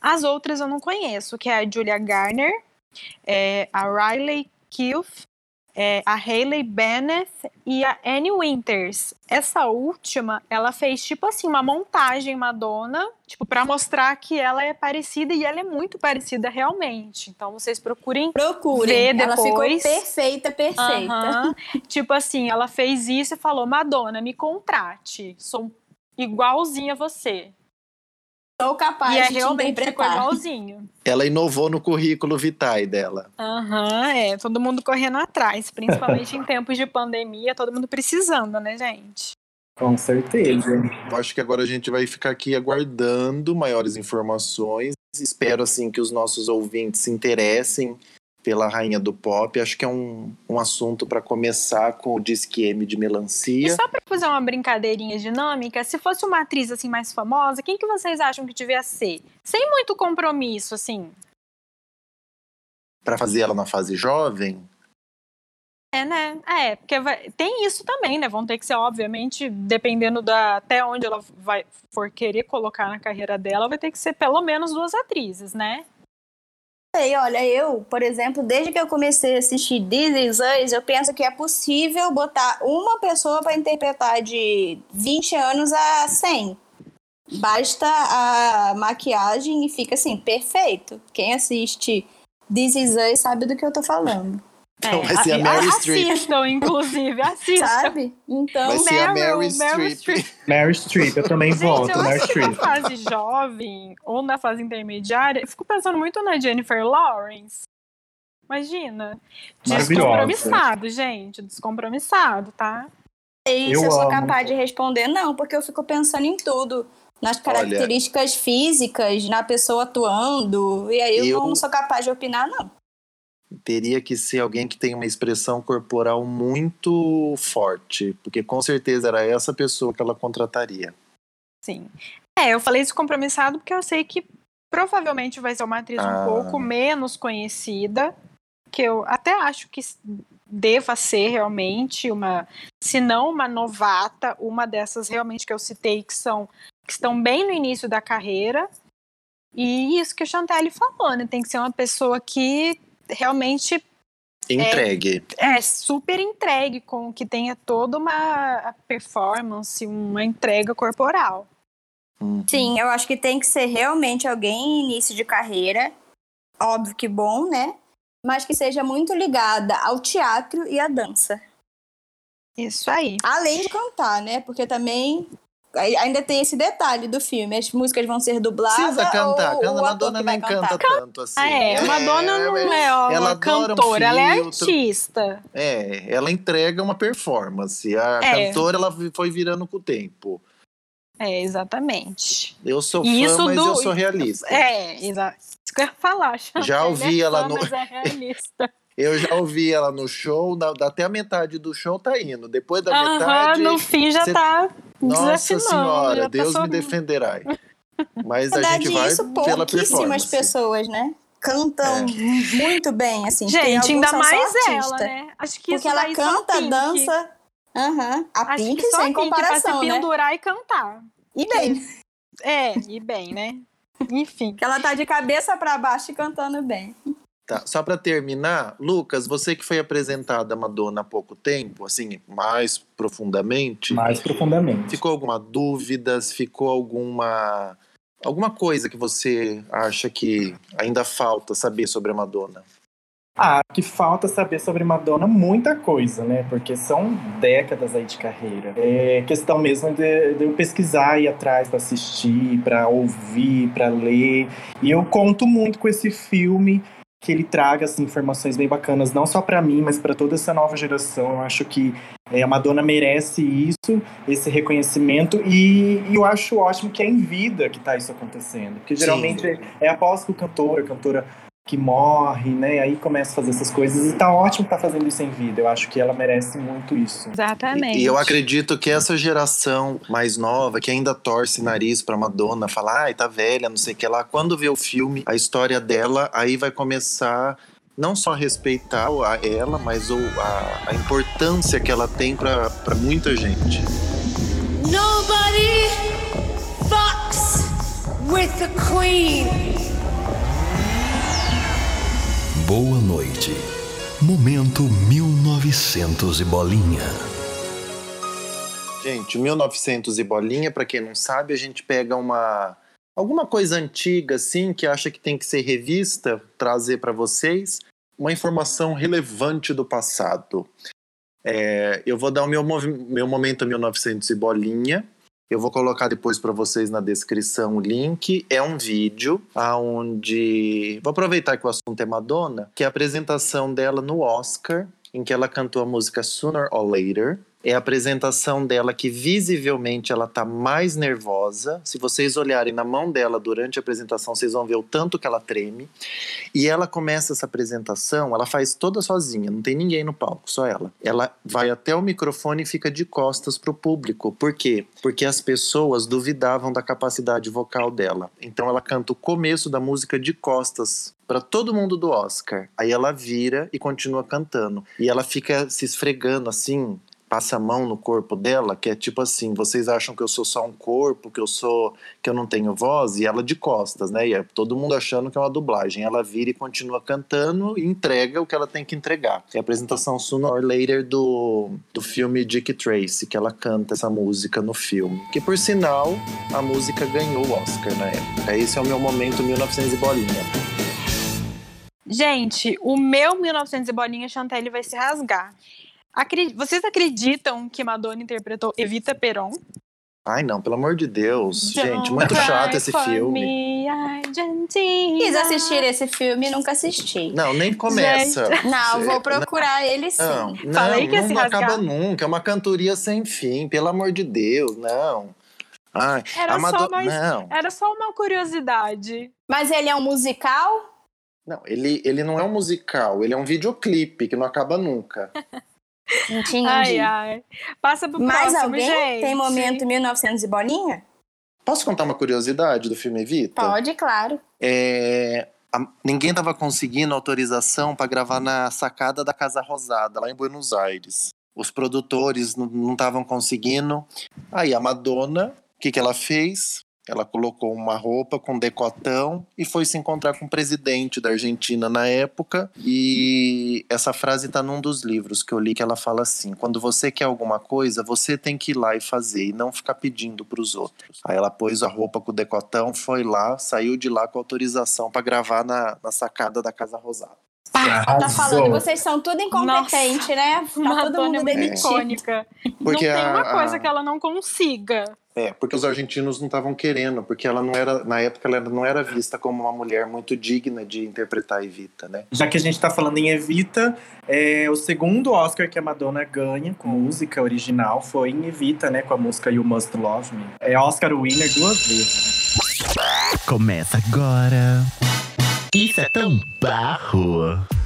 As outras eu não conheço, que é a Julia Garner, é, a Riley Keough, é, a Hailey Bennett e a Annie Winters. Essa última, ela fez tipo assim uma montagem Madonna, tipo para mostrar que ela é parecida e ela é muito parecida realmente. Então vocês procurem Procurem. Vê Ela ficou depois. perfeita, perfeita. Tipo assim, ela fez isso e falou: Madonna, me contrate. Sou igualzinha a você. Sou capaz e é de te realmente ficou interpretar. igualzinho. Ela inovou no currículo vitae dela. Aham, é. Todo mundo correndo atrás, principalmente em tempos de pandemia, todo mundo precisando, né, gente? Com certeza. Eu acho que agora a gente vai ficar aqui aguardando maiores informações. Espero assim que os nossos ouvintes se interessem pela rainha do pop. Acho que é um, um assunto para começar com o Disque M de E melancia. só pra fazer uma brincadeirinha dinâmica, se fosse uma atriz assim mais famosa, quem que vocês acham que devia ser? Sem muito compromisso, assim. Para fazer ela na fase jovem, É, né? É, porque vai- tem isso também, né? Vão ter que ser, obviamente, dependendo da até onde ela vai for querer colocar na carreira dela, vai ter que ser pelo menos duas atrizes, né? Sei, olha, eu, por exemplo, desde que eu comecei a assistir This Is Us, eu penso que é possível botar uma pessoa para interpretar de 20 anos a 100. Basta a maquiagem e fica assim, perfeito. Quem assiste This Is Us sabe do que eu tô falando. Então É, vai ser a a- Mary Streep. Assistam, inclusive, assistam. Sabe? Então, Vai ser a Meryl, Mary Streep. Mary Streep, eu também Gente, voto, eu Mary que na Streep. fase jovem ou na fase intermediária, eu fico pensando muito na Jennifer Lawrence. Imagina. Descompromissado, gente. Descompromissado, tá? isso Eu eu, sou amo. capaz de responder não, porque eu fico pensando em tudo. Nas características físicas, na pessoa atuando. E aí eu, Eu- não sou capaz de opinar, não. Teria que ser alguém que tem uma expressão corporal muito forte, porque com certeza era essa pessoa que ela contrataria. Sim. É, eu falei descompromissado porque eu sei que provavelmente vai ser uma atriz Ah. um pouco menos conhecida, que eu até acho que deva ser realmente uma, se não uma novata, uma dessas realmente que eu citei que são que estão bem no início da carreira. E isso que o Chantelle falou, né? Tem que ser uma pessoa que realmente Entregue. é super entregue, com que tenha toda uma performance, uma entrega corporal. Hum. Sim, eu acho que tem que ser realmente alguém em início de carreira. Óbvio que bom, né? Mas que seja muito ligada ao teatro e à dança. Isso aí. Além de cantar, né? Porque também ainda tem esse detalhe do filme. As músicas vão ser dubladas Precisa cantar, ou canta, Madonna nem canta cantar? tanto assim. Ah, é, a Madonna não é uma ela adora um cantora, ela é artista. É, ela entrega uma performance. A É. cantora ela foi virando com o tempo. É, exatamente. Eu sou fã, isso mas do- eu sou realista. É, exato. Isso que eu ia falar. Já ele ouvi é ela fã, no- Mas é realista. Eu já ouvi ela no show, da- até a metade do show tá indo. Depois da Aham, metade. no fim já cê- tá Nossa senhora, já Deus tá me defenderá. Mas Na a verdade, gente vai isso pela pouquíssimas performance. pessoas, né? Cantam muito bem, assim. Gente, ainda mais ela, né? Acho que Porque isso ela a canta, Pink. dança. Aham. A Acho Pink que só a sem Pink pra comparação, se né? pendurar e cantar. E bem, É, e bem, né? Enfim. que ela tá de cabeça pra baixo e cantando bem. Tá, só para terminar, Lucas, você que foi apresentada a Madonna há pouco tempo, assim, mais profundamente, Mais profundamente. ficou alguma dúvida? Ficou alguma alguma coisa que você acha que ainda falta saber sobre a Madonna? Ah, que falta saber sobre Madonna muita coisa, né? Porque são décadas aí de carreira. É questão mesmo de, de eu pesquisar, ir atrás para assistir, para ouvir, para ler. E eu conto muito com esse filme que ele traga assim, informações bem bacanas, não só para mim, mas para toda essa nova geração. Eu acho que é, a Madonna merece isso, esse reconhecimento, e, e eu acho ótimo que é em vida que tá isso acontecendo. Porque geralmente é, é após que o cantor, a cantora que morre, né? Aí começa a fazer essas coisas. E tá ótimo que tá fazendo isso em vida. Eu acho que ela merece muito isso. Exatamente. E eu acredito que essa geração mais nova, que ainda torce nariz pra Madonna, fala, ai, tá velha, não sei o que lá, quando vê o filme, a história dela, aí vai começar não só a respeitar a ela, mas o, a, a importância que ela tem pra pra muita gente. Nobody fucks with the queen. Boa noite. Momento 1900 e bolinha. Gente, 1900 e bolinha, pra quem não sabe, a gente pega uma alguma coisa antiga assim que acha que tem que ser revista, trazer pra vocês uma informação relevante do passado. É, eu vou dar o meu, meu momento 1900 e bolinha. Eu vou colocar depois para vocês na descrição o link. É um vídeo aonde vou aproveitar que o assunto é Madonna, que é a apresentação dela no Oscar, em que ela cantou a música Sooner or Later. É a apresentação dela que visivelmente ela tá mais nervosa. Se vocês olharem na mão dela durante a apresentação, vocês vão ver o tanto que ela treme. E ela começa essa apresentação, ela faz toda sozinha, não tem ninguém no palco, só ela. Ela vai até o microfone e fica de costas pro público. Por quê? Porque as pessoas duvidavam da capacidade vocal dela. Então ela canta o começo da música de costas para todo mundo do Oscar. Aí ela vira e continua cantando. E ela fica se esfregando assim, passa a mão no corpo dela, que é tipo assim, vocês acham que eu sou só um corpo, que eu sou que eu não tenho voz, e ela de costas, né? E é todo mundo achando que é uma dublagem. Ela vira e continua cantando e entrega o que ela tem que entregar. É a apresentação Sooner or Later do, do filme Dick Tracy, que ela canta essa música no filme. Que por sinal, a música ganhou o Oscar na época. Esse é o meu momento 1900 e bolinha. Gente, o meu 1900 e bolinha Chantelli vai se rasgar. Acre- Vocês acreditam que Madonna interpretou Evita Peron? Ai, não, pelo amor de Deus. Gente, Don't muito cry chato esse filme. Quis assistir esse filme e nunca assisti. Não, nem começa. Não, vou procurar ele sim. Não, não, Falei que ia não rasgar. acaba nunca. É uma cantoria sem fim, pelo amor de Deus, não. Ai, Era Mado- só mais- Não, Era só uma curiosidade. Mas ele é um musical? não ele, ele não é um musical, ele é um videoclipe que não acaba nunca. Entendi. Ai, ai. Passa pro Mais próximo, alguém gente. tem momento 1900 e bolinha? Posso contar uma curiosidade do filme Evita? Pode, claro. É, a- ninguém estava conseguindo autorização para gravar na sacada da Casa Rosada, lá em Buenos Aires. Os produtores não- não estavam conseguindo. Aí a Madonna, o que, que ela fez? Ela colocou uma roupa com decotão e foi se encontrar com o presidente da Argentina na época. E essa frase está num dos livros que eu li que ela fala assim: quando você quer alguma coisa, você tem que ir lá e fazer e não ficar pedindo para os outros. Aí ela pôs a roupa com o decotão, foi lá, saiu de lá com autorização para gravar na, na sacada da Casa Rosada. Tá falando, vocês são tudo incompetente, né? Tá todo é mundo demitido. icônica. não Porque tem a- uma coisa a- que ela não consiga. É, porque os argentinos não estavam querendo, porque ela não era, na época, ela não era vista como uma mulher muito digna de interpretar a Evita, né? Já que a gente tá falando em Evita, é, o segundo Oscar que a Madonna ganha com música original foi em Evita, né? Com a música You Must Love Me. É Oscar winner duas vezes. Começa agora. Isso é tão barro.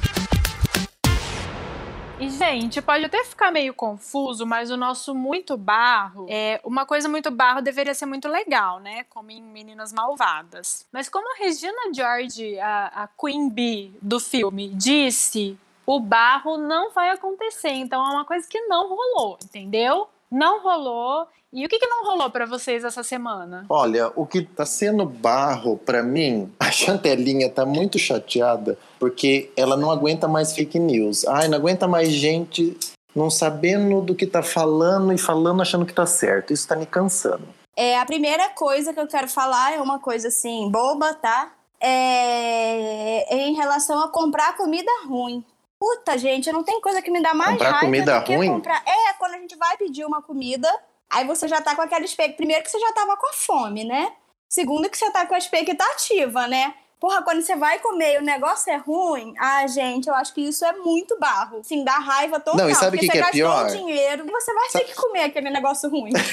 E, gente, pode até ficar meio confuso, mas o nosso muito barro, é uma coisa muito barro deveria ser muito legal, né? Como em Meninas Malvadas. Mas como a Regina George, a, a Queen Bee do filme, disse, o barro não vai acontecer. Então é uma coisa que não rolou, entendeu? Não rolou. E o que, que não rolou pra vocês essa semana? Olha, o que tá sendo barro pra mim, a Chantelinha tá muito chateada porque ela não aguenta mais fake news. Ai, não aguenta mais gente não sabendo do que tá falando e falando achando que tá certo. Isso tá me cansando. É, a primeira coisa que eu quero falar é uma coisa assim, boba, tá? É em relação a comprar comida ruim. Puta, gente, não tem coisa que me dá mais Comprar raiva comida do que ruim? comprar. É, quando a gente vai pedir uma comida, aí você já tá com aquela expectativa. Primeiro que você já tava com a fome, né? Segundo que você tá com a expectativa, né? Porra, quando você vai comer e o negócio é ruim, ah, gente, eu acho que isso é muito barro. Sim, dá raiva total. Não, e sabe o que você que é gastou pior? dinheiro e você vai ter que comer aquele negócio ruim.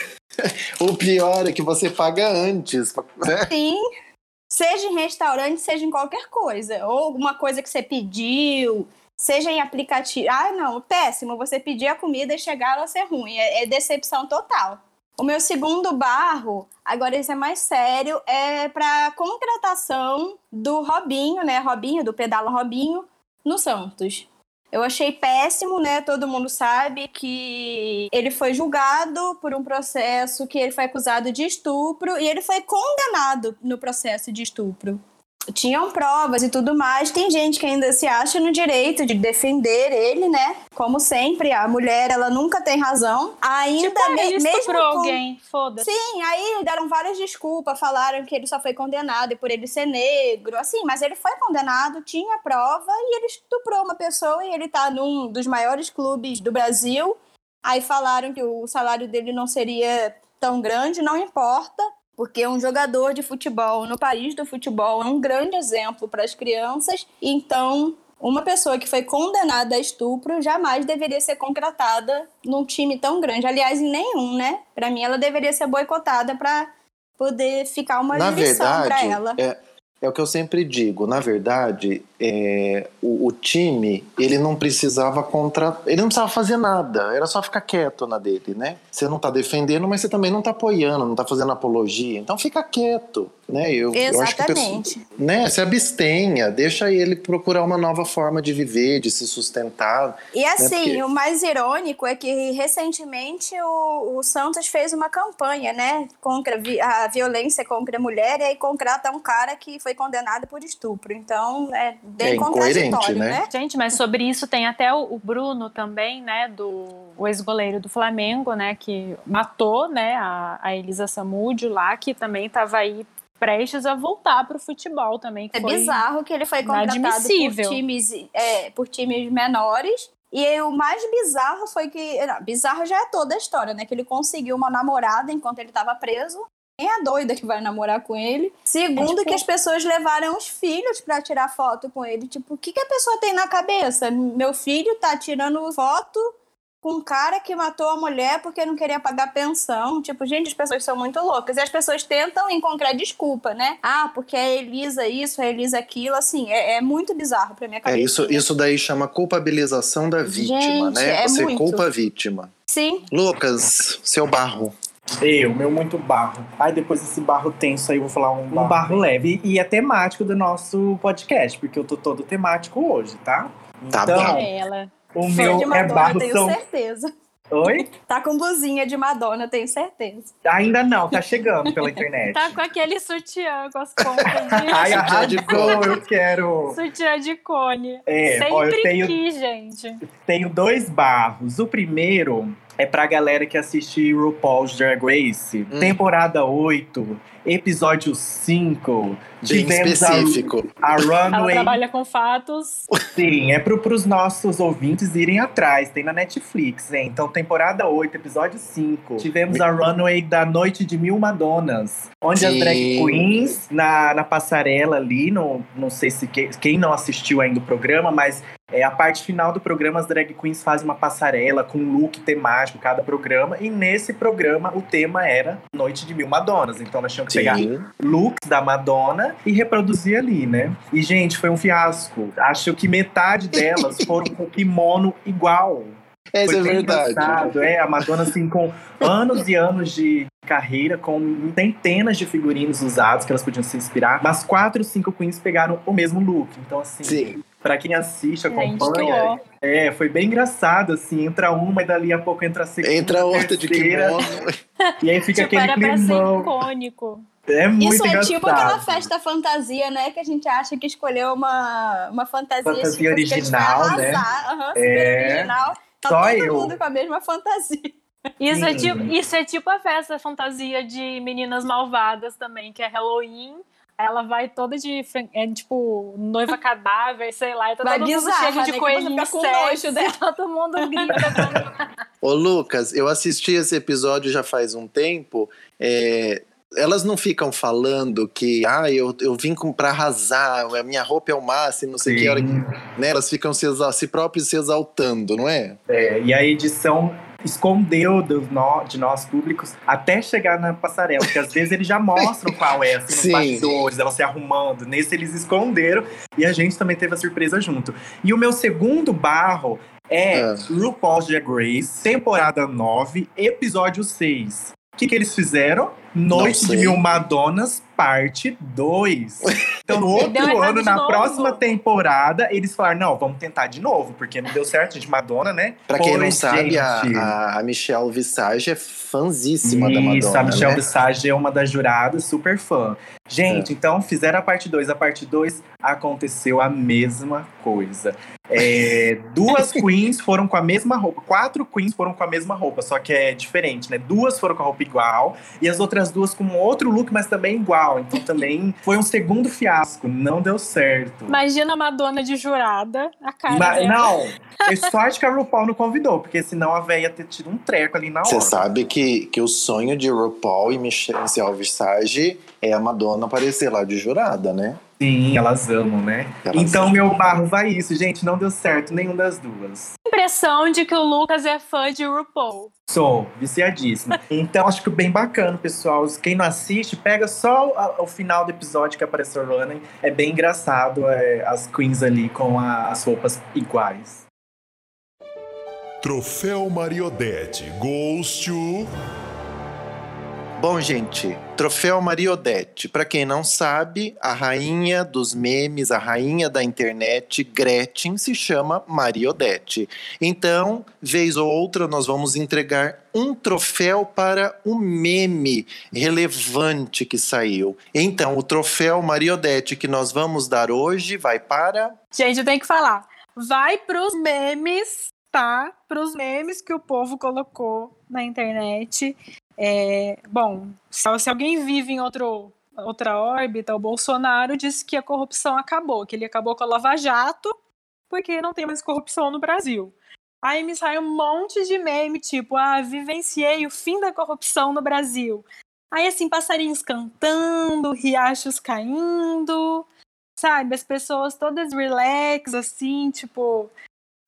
O pior é que você paga antes, né? Sim. Seja em restaurante, seja em qualquer coisa. Ou alguma coisa que você pediu, seja em aplicativo. Ah, não, péssimo. Você pedir a comida e chegar ela ser ruim. É, é decepção total. O meu segundo barro, agora isso é mais sério, é para contratação do Robinho, né? Robinho, do Pedala Robinho, no Santos. Eu achei péssimo, né? Todo mundo sabe que ele foi julgado por um processo que ele foi acusado de estupro e ele foi condenado no processo de estupro. Tinham provas e tudo mais. Tem gente que ainda se acha no direito de defender ele, né? Como sempre, a mulher ela nunca tem razão. Ainda Tipo, ah, me- ele mesmo estuprou com- alguém, foda-se. Sim, aí deram várias desculpas, falaram que ele só foi condenado por ele ser negro, assim, mas ele foi condenado, tinha prova e ele estuprou uma pessoa e ele tá num dos maiores clubes do Brasil. Aí falaram que o salário dele não seria tão grande, não importa, porque um jogador de futebol no país do futebol é um grande exemplo para as crianças. Então, uma pessoa que foi condenada a estupro jamais deveria ser contratada num time tão grande. Aliás, em nenhum, né? Para mim, ela deveria ser boicotada para poder ficar uma Na lição para ela. é, é o que eu sempre digo. Na verdade, é, o, o time ele não precisava contra, ele não precisava fazer nada. Era só ficar quieto na dele, né? Você não tá defendendo, mas você também não tá apoiando, não tá fazendo apologia. Então fica quieto, né? Eu, eu acho que pessoa- Exatamente. né? Se abstenha, deixa ele procurar uma nova forma de viver, de se sustentar. E assim, porque- o mais irônico é que recentemente o, o Santos fez uma campanha, né, contra vi- a violência contra a mulher e aí contrata um cara que foi condenado por estupro. Então, é bem É contraditório, né? né? Gente, mas sobre isso tem até o, o Bruno também, né, do o ex-goleiro do Flamengo, né, que matou, né, a, a Elisa Samúdio lá, que também estava aí prestes a voltar pro futebol também. que É foi- bizarro que ele foi contratado por times, é, por times menores. E o mais bizarro foi que. Não, bizarro já é toda a história, né? Que ele conseguiu uma namorada enquanto ele estava preso. Quem é doida que vai namorar com ele? Segundo, tipo- que as pessoas levaram os filhos pra tirar foto com ele. Tipo, o que, que a pessoa tem na cabeça? Meu filho tá tirando foto com um cara que matou a mulher porque não queria pagar pensão. Tipo, gente, as pessoas são muito loucas. E as pessoas tentam encontrar desculpa, né? Ah, porque a Elisa isso, a Elisa aquilo. Assim, é, é muito bizarro pra minha É, cabeça. isso, isso daí chama culpabilização da vítima, Gente, né? é Você muito. culpa a vítima. Sim, Lucas, seu barro. Eu, meu muito barro. Aí depois desse barro tenso aí, eu vou falar um, um barro leve. E é temático do nosso podcast, porque eu tô todo temático hoje, tá? Tá então, bom. É ela. o fã meu de é Madonna, barro tenho são... certeza. Oi? Tá com blusinha de Madonna, tenho certeza. Ainda não, tá chegando pela internet. Tá com aquele sutiã com as pontas de. Ai, arrasou, eu quero. Sutiã de cone. É, Sempre ó, eu tenho- quis, gente. Tenho dois barros. O primeiro é pra galera que assiste RuPaul's Drag Race, Hum. temporada 8, episódio 5. Bem Tivemos a- específico. A, Ela Runway. trabalha com fatos. Sim, é pro, pros nossos ouvintes irem atrás. Tem na Netflix, hein? Então, temporada 8, episódio 5. Tivemos a Runway da Noite de Mil Madonas. Onde as Sim. drag queens, na, na passarela ali, no, não sei se que- quem não assistiu ainda o programa, mas é a parte final do programa, as drag queens fazem uma passarela com um look temático cada programa. E nesse programa, o tema era Noite de Mil Madonas. Então, nós tínhamos que pegar Sim. looks da Madonna e reproduzir ali, né? E, gente, foi um fiasco. Acho que metade delas foram com kimono igual. Essa Foi é verdade. engraçado, É, a Madonna, assim, com anos e anos de carreira, com centenas de figurinos usados que elas podiam se inspirar, mas quatro, cinco queens pegaram o mesmo look. Então, assim, Sim. Pra quem assiste, Gente, que acompanha, ó. é, foi bem engraçado, assim, entra uma e dali a pouco entra a segunda, Entra outra de terceira, kimono. E aí fica Tipo, aquele era pra ser climão. icônico. É muito Isso é engraçado. tipo aquela festa fantasia, né? Que a gente acha que escolheu uma, uma fantasia, Fantasia tipo, a gente original, vai né? super É. original. Tá Só todo eu. mundo com a mesma fantasia. Isso é, tipo, isso é tipo a festa fantasia de meninas malvadas também, que é Halloween. Ela vai toda de, é, tipo, noiva cadáver, sei lá. E tá Vai todo mundo bizarra, né? de Que coelhinho com nojo dela. Todo mundo grita. Ô, Lucas, eu assisti esse episódio já faz um tempo. é, elas não ficam falando que, ah, eu, eu vim com, pra arrasar, a minha roupa é o máximo, não sei o que. hora que-. Né, elas ficam se, si próprias se exaltando, não é? É, e a edição escondeu nó- de nós públicos até chegar na passarela, porque às vezes eles já mostram qual é, assim, nos Sim. bastidores, ela se arrumando. Nesse eles esconderam e a gente também teve a surpresa junto. E o meu segundo barro é Ah. RuPaul's Drag Race, temporada 9, episódio 6. O que, que eles fizeram? Noite de. Mil Madonas, parte 2. Então, no outro ano, de na novo. próxima temporada, eles falaram: não, vamos tentar de novo, porque não deu certo, gente. Madonna, né? Pra quem não sabe, a, a, Michelle Visage é fãzíssima da Isso, Madonna, a Michelle né? Visage é uma das juradas, super fã. Gente, então fizeram a parte 2. A parte 2 aconteceu a mesma coisa. É, duas queens foram com a mesma roupa. Quatro queens foram com a mesma roupa, só que é diferente, né? Duas foram com a roupa igual e as outras duas com outro look, mas também igual. Então também foi um segundo fiasco. Não deu certo. Imagina a Madonna de jurada, a cara Ma- dela. não, é sorte que a RuPaul não convidou, porque senão a véia ia ter tido um treco ali na hora. Você sabe que, que o sonho de RuPaul e Michelle Visage é a Madonna aparecer lá de jurada, né? Sim, elas amam, né? Elas então amam. meu barro vai isso, gente. Não deu certo nenhum das duas. impressão de que o Lucas é fã de RuPaul. Sou viciadíssima. então acho que bem bacana, pessoal. Quem não assiste, pega só o final do episódio que apareceu Running. É bem engraçado é, as queens ali com a- as roupas iguais. Troféu Mariodete goes to. Bom, gente, troféu Mariodete. Pra quem não sabe, a rainha dos memes, a rainha da internet, Gretchen, se chama Mariodete. Então, vez ou outra, nós vamos entregar um troféu para o meme relevante que saiu. Então, o troféu Mariodete que nós vamos dar hoje vai para. Gente, eu tenho que falar. Vai pros memes, tá? Pros memes que o povo colocou na internet. É, bom, se, alguém vive em outro, outra órbita, o Bolsonaro disse que a corrupção acabou, que ele acabou com a Lava Jato, porque não tem mais corrupção no Brasil. Aí me sai um monte de meme, tipo, ah, vivenciei o fim da corrupção no Brasil. Aí, assim, passarinhos cantando, riachos caindo, sabe? As pessoas todas relax, assim, tipo.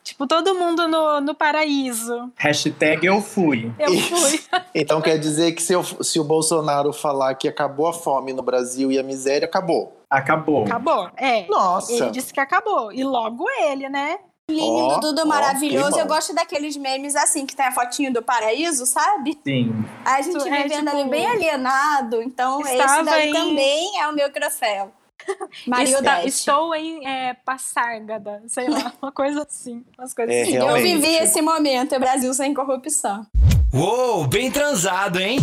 Tipo, todo mundo no, no paraíso. Hashtag eu fui. Eu Isso. fui. Então quer dizer que se, eu- se o Bolsonaro falar que acabou a fome no Brasil e a miséria, acabou. Acabou. Acabou. É. Nossa! Ele disse que acabou. E logo ele, né? Lindo, ó, maravilhoso. Eu gosto daqueles memes assim, que tem a fotinho do paraíso, sabe? Sim. A gente É, vivendo tipo, ali bem alienado. Então, esse daí em- também é o meu troféu. Maria estou em é, Passárgada, sei lá, uma coisa assim. Umas coisas É, assim. Eu vivi esse momento, o Brasil sem corrupção. Uou, bem transado, hein?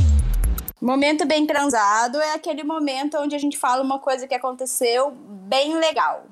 Momento bem transado é aquele momento onde a gente fala uma coisa que aconteceu bem legal.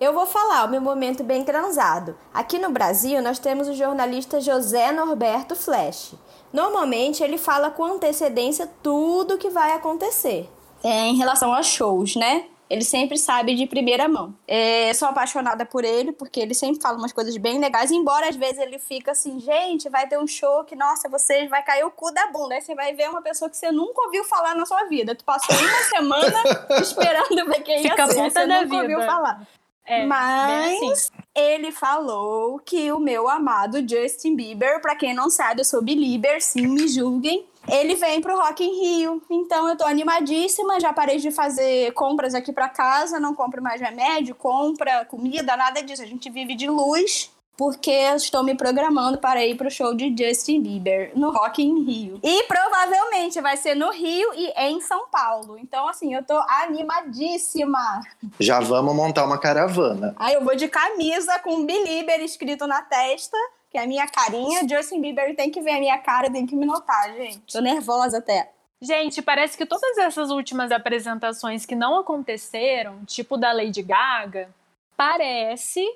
Eu vou falar o meu momento bem transado. Aqui no Brasil, nós temos o jornalista José Norberto Flash. Normalmente, ele fala com antecedência tudo o que vai acontecer. É, em relação aos shows, né? Ele sempre sabe de primeira mão. É, sou apaixonada por ele, porque ele sempre fala umas coisas bem legais, embora às vezes ele fica assim, gente, vai ter um show que, nossa, você vai cair o cu da bunda. Aí você vai ver uma pessoa que você nunca ouviu falar na sua vida. Tu passou uma semana esperando ver quem ia Fica ser, puta você nunca ouviu vida. falar. É, bem Mas assim. ele falou que o meu amado Justin Bieber, pra quem não sabe, eu sou Belieber, sim, me julguem. Ele vem pro Rock in Rio. Então eu tô animadíssima, já parei de fazer compras aqui pra casa, não compro mais remédio, compra comida, nada disso. A gente vive de luz. Porque eu estou me programando para ir pro show de Justin Bieber no Rock in Rio. E provavelmente vai ser no Rio e em São Paulo. Então, assim, eu tô animadíssima. Já vamos montar uma caravana. Aí eu vou de camisa com Belieber escrito na testa, que é a minha carinha. Justin Bieber tem que ver a minha cara, tem que me notar, gente. Tô nervosa até. Gente, parece que todas essas últimas apresentações que não aconteceram, tipo da Lady Gaga, parece.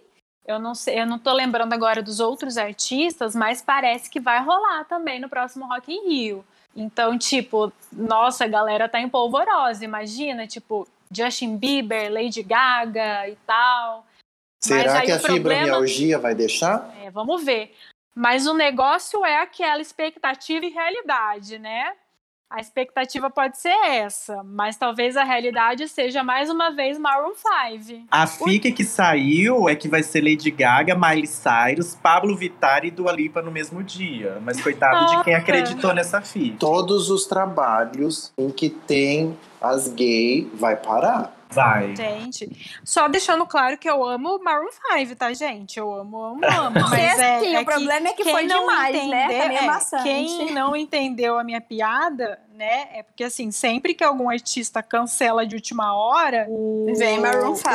Eu não sei, eu não tô lembrando agora dos outros artistas, mas parece que vai rolar também no próximo Rock in Rio. Então, tipo, nossa, a galera tá em polvorosa, imagina, tipo, Justin Bieber, Lady Gaga e tal. Mas Será que a problema- fibromialgia vai deixar? É, vamos ver. Mas o negócio é aquela expectativa e realidade, né? A expectativa pode ser essa, mas talvez a realidade seja mais uma vez Maroon 5. A fica que saiu é que vai ser Lady Gaga, Miley Cyrus, Pablo Vittar e Dua Lipa no mesmo dia. Mas coitado de quem acreditou nessa fica. Todos os trabalhos em que tem as gay vai parar. Vai. Gente, só deixando claro que eu amo Maroon 5, tá, gente? Eu amo, amo, amo. Mas é, assim, é o problema é que quem foi não demais, né? entender- Tá meio é, maçante. Quem não entendeu a minha piada, né? É porque assim, sempre que algum artista cancela de última hora, o, Vem Maroon 5.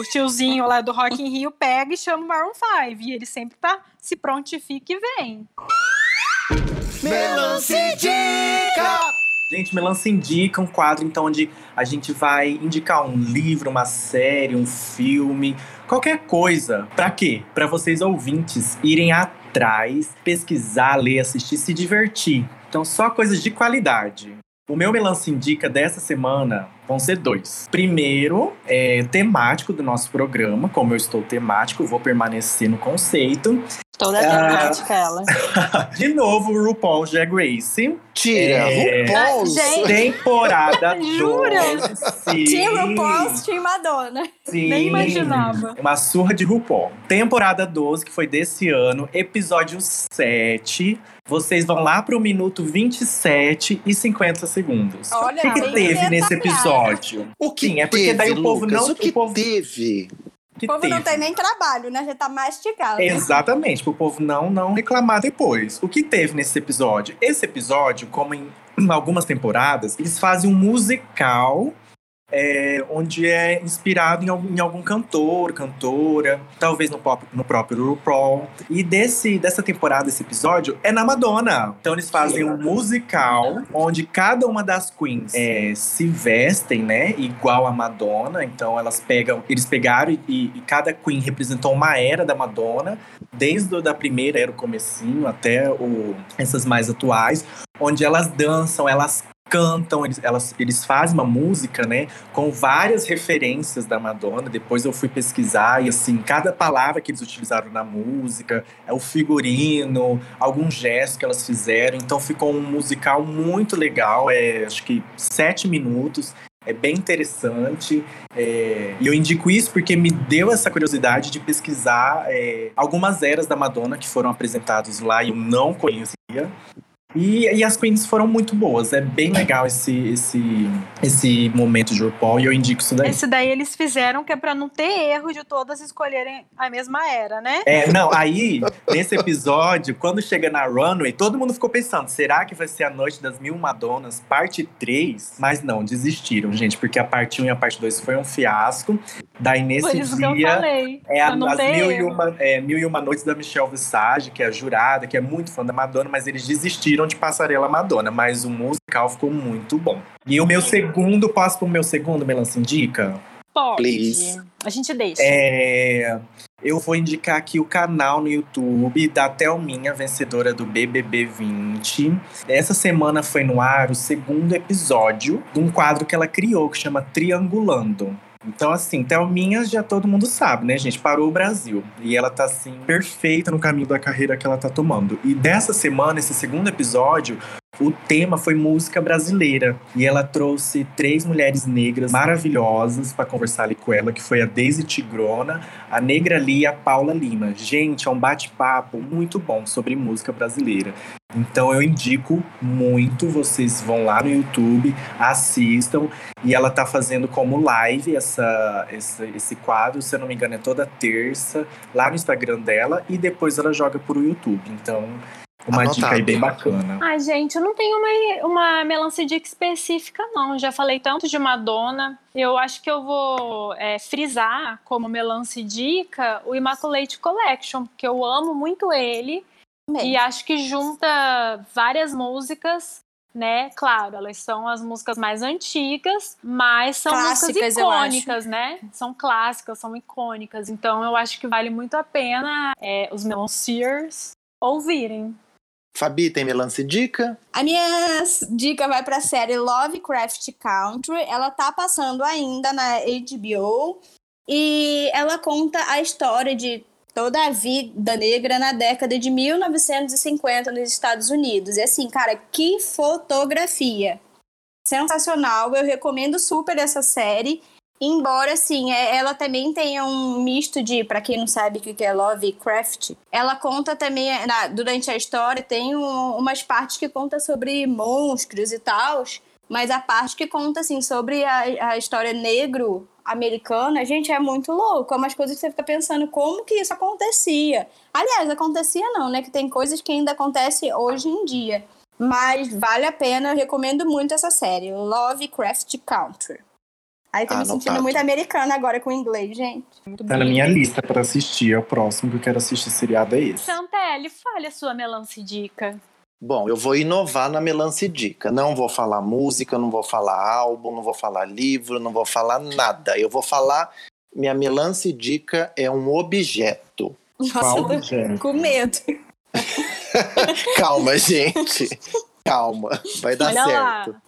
o tiozinho lá do Rock in Rio pega e chama o Maroon 5. E ele sempre tá se prontifica e vem. Gente, Melance Indica um quadro então onde a gente vai indicar um livro, uma série, um filme, qualquer coisa. Pra quê? Pra vocês ouvintes irem atrás, pesquisar, ler, assistir, se divertir. Então só coisas de qualidade. O meu Melance Indica dessa semana vão ser dois. Primeiro, é temático do nosso programa. Como eu estou temático, vou permanecer no conceito. Toda Ah. temática ela. De novo, RuPaul Drag Race. Tira, É. RuPaul. Gente. Temporada Jura? 2. Sim. Tinha RuPaul, tinha Madonna. Sim. Nem imaginava. Uma surra de RuPaul. Temporada 12, que foi desse ano, episódio 7. Vocês vão lá pro minuto 27 e 50 segundos. Olha, o que, que teve nesse episódio? O que Sim, é porque teve, daí o povo Lucas? não- O que o povo- teve? Que O povo não teve? tem nem trabalho, né? Já tá mastigado. Exatamente, pro povo não, não reclamar depois. O que teve nesse episódio? Esse episódio, como em algumas temporadas, eles fazem um musical é, onde é inspirado em algum, em algum cantor, cantora, talvez no, pop- no próprio RuPaul. E desse, dessa temporada, esse episódio, é na Madonna. Então eles fazem um musical onde cada uma das queens é, se vestem, né, igual a Madonna. Então elas pegam, eles pegaram e, e- cada queen representou uma era da Madonna, desde da primeira era o comecinho até o, essas mais atuais, onde elas dançam, elas cantam, eles, elas, eles fazem uma música, né, com várias referências da Madonna. Depois eu fui pesquisar e assim, cada palavra que eles utilizaram na música, é o figurino, algum gesto que elas fizeram. Então ficou um musical muito legal, é, acho que sete minutos. É bem interessante. É, e eu indico isso porque me deu essa curiosidade de pesquisar é, algumas eras da Madonna que foram apresentadas lá e eu não conhecia. E, e, as queens foram muito boas. É bem legal esse, esse, esse momento de RuPaul e eu indico isso daí. Esse daí eles fizeram que é pra não ter erro de todas escolherem a mesma era, né? É, não, aí, nesse episódio, quando chega na runway, todo mundo ficou pensando, será que vai ser a Noite das Mil Madonas, parte 3? Mas não, desistiram, gente, porque a parte 1 e a parte 2 foi um fiasco. Daí, nesse Por isso dia, que eu falei, é a, as mil e, uma, é, mil e Uma Noites da Michelle Visage, que é a jurada, que é muito fã da Madonna, mas eles desistiram de Passarela Madonna, mas o musical ficou muito bom. E o meu segundo, posso pro meu segundo, Melancia Indica? Pode. Please. A gente deixa. É, eu vou indicar aqui o canal no YouTube da Thelminha, vencedora do BBB 20. Essa semana foi no ar o segundo episódio de um quadro que ela criou, que chama Triangulando. Então, assim, Thelminha já todo mundo sabe, né, gente? Parou o Brasil. E ela tá, assim, perfeita no caminho da carreira que ela tá tomando. E dessa semana, esse segundo episódio, o tema foi música brasileira. E ela trouxe três mulheres negras maravilhosas para conversar ali com ela, que foi a Daisy Tigrona, a Negra Lee e a Paula Lima. Gente, é um bate-papo muito bom sobre música brasileira. Então eu indico muito, vocês vão lá no YouTube, assistam. E ela tá fazendo como live essa, essa, esse quadro, se eu não me engano, é toda terça, lá no Instagram dela, e depois ela joga pro YouTube. Então, uma Anotado. dica aí bem bacana. Ai, gente, eu não tenho uma, uma melancia dica específica, não. Já falei tanto de Madonna. Eu acho que eu vou é, frisar como melancia dica o Immaculate Collection, porque eu amo muito ele. E acho que junta várias músicas, né? Claro, elas são as músicas mais antigas, mas são Clássicas, músicas icônicas, né? São clássicas, são icônicas. Então eu acho que vale muito a pena é, os melanciers ouvirem. Fabi, tem melancia e dica? A minha dica vai pra série Lovecraft Country. Ela tá passando ainda na HBO. E ela conta a história de toda a vida negra na década de 1950 nos Estados Unidos. E assim, cara, que fotografia! Sensacional, eu recomendo super essa série. Embora, assim, é- ela também tenha um misto de, pra quem não sabe o que é Lovecraft, ela conta também, na- durante a história, tem um- umas partes que conta sobre monstros e tal, mas a parte que conta, assim, sobre a, a história negro-americana, gente, é muito louco. É umas coisas que você fica pensando, como que isso acontecia? Aliás, acontecia não, né? Que tem coisas que ainda acontecem hoje em dia. Mas vale a pena, eu recomendo muito essa série, Lovecraft Country. Aí tô me sentindo muito americana agora com o inglês, gente. Tá na minha lista pra assistir. É o próximo que eu quero assistir seriado é esse. Santelli, fale a sua melancia dica. Bom, eu vou inovar na melancia e dica. Não vou falar música, não vou falar álbum, não vou falar livro, não vou falar nada. Eu vou falar. Minha melancia dica é um objeto. Nossa, Qual eu tô objeto? com medo. Calma, gente. Calma, vai dar Olha lá. certo.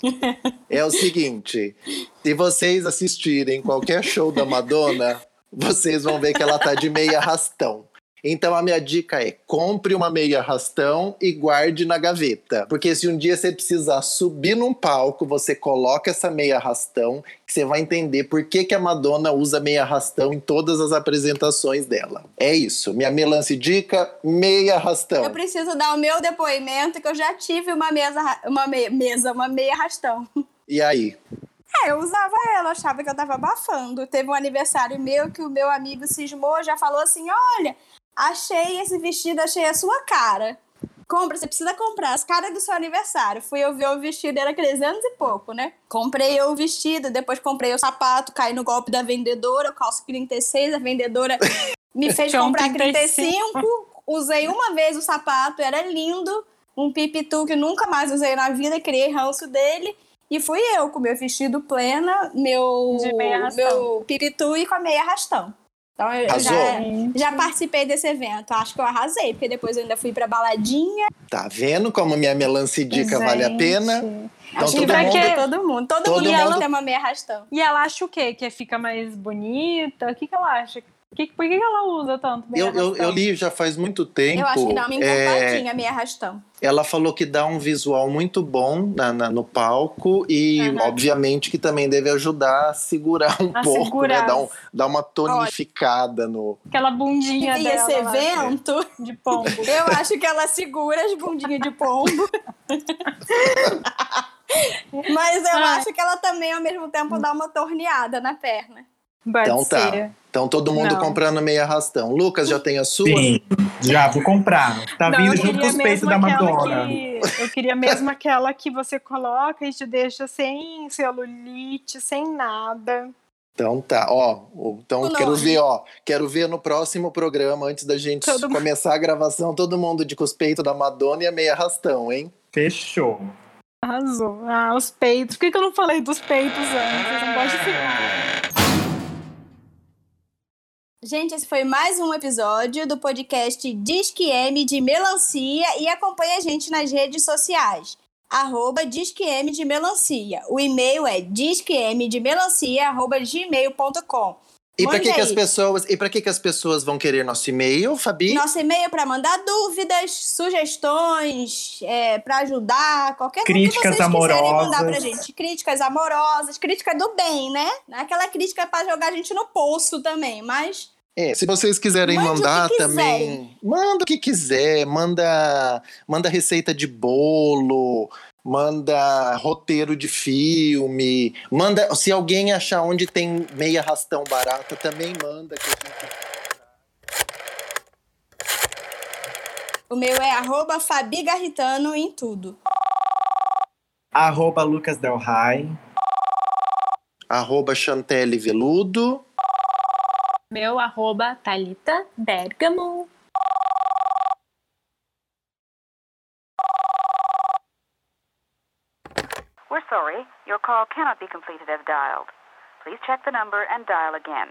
É o seguinte: se vocês assistirem qualquer show da Madonna, vocês vão ver que ela tá de meia rastão. Então a minha dica é: compre uma meia rastão e guarde na gaveta. Porque se um dia você precisar subir num palco, você coloca essa meia rastão, que você vai entender por que, que a Madonna usa meia rastão em todas as apresentações dela. É isso. Minha melancia e dica: meia rastão. Eu preciso dar o meu depoimento que eu já tive uma mesa, uma me- mesa, uma meia rastão. E aí? É, eu usava ela, achava que eu tava abafando. Teve um aniversário meu que o meu amigo cismou, já falou assim: olha, achei esse vestido, achei a sua cara. Compra, você precisa comprar as caras do seu aniversário. Fui eu ver o vestido, era 300 e pouco, né? Comprei eu o vestido, depois comprei o sapato, caí no golpe da vendedora, eu calço 36, a vendedora me fez comprar 35. 35. Usei uma vez o sapato, era lindo. Um pipitu que nunca mais usei na vida, criei ranço dele. E fui eu com meu vestido plena, meu, meu pipitu e com a meia arrastão. Então eu Arrasou. já, já participei desse evento. Acho que eu arrasei, porque depois eu ainda fui pra baladinha. Tá vendo como minha melancidica vale a pena? Então Acho que todo pra mundo. quê? todo mundo. Todo, Todo mundo mundo- mundo... tem uma meia arrastão. E ela acha o quê? Que fica mais bonita? O que, que ela acha? Que, por que, ela usa tanto? Eu, eu, eu li já faz muito tempo. Eu acho que dá uma é, encorpadinha, meia arrastão. ela falou que dá um visual muito bom na, na- no palco e, Aham. obviamente, que também deve ajudar a segurar um A pouco, segurar. né? Dar, um- dar uma tonificada no. Aquela bundinha E dela esse lá, evento, de pombo. eu acho que ela segura as bundinhas de pombo. Mas eu Ai. acho que ela também, ao mesmo tempo, dá uma torneada na perna. Pode Então tá. Então todo mundo Não. comprando meia arrastão. Lucas já tem a sua? Sim, já vou comprar. Tá Não, vindo junto com os peitos da Madonna. que- eu queria mesmo aquela que você coloca e te deixa sem celulite, sem nada. Então tá, ó. Então O quero nome. ver, ó. Quero ver no próximo programa, antes da gente Todo começar a gravação, todo mundo de cospeito da Madonna e a meia arrastão, hein? Fechou. Arrasou. Ah, os peitos. Por que, que eu não falei dos peitos antes? Não podem ficar. Gente, esse foi mais um episódio do podcast Disque M de Melancia e acompanhe a gente nas redes sociais. Arroba Disque M de Melancia. O e-mail é disquemdemelancia.gmail.com. E para que, que as pessoas, e para que, que as pessoas vão querer nosso e-mail, Fabi? Nosso e-mail para mandar dúvidas, sugestões, é, para ajudar, qualquer coisa Críticas que vocês quiserem mandar pra amorosas. gente. Críticas amorosas, crítica do bem, né? Não é aquela crítica para jogar a gente no poço também, mas É, se vocês quiserem mandar também, manda o que quiser, manda, manda receita de bolo, manda roteiro de filme, manda, se alguém achar onde tem meia rastão barata, também manda que a gente o meu é arroba Fabi Garritano em tudo. Arroba Lucas Del Rai. arroba Chantelle Veludo. Meu arroba Thalita Bergamo. Sorry, your call cannot be completed as dialed. Please check the number and dial again.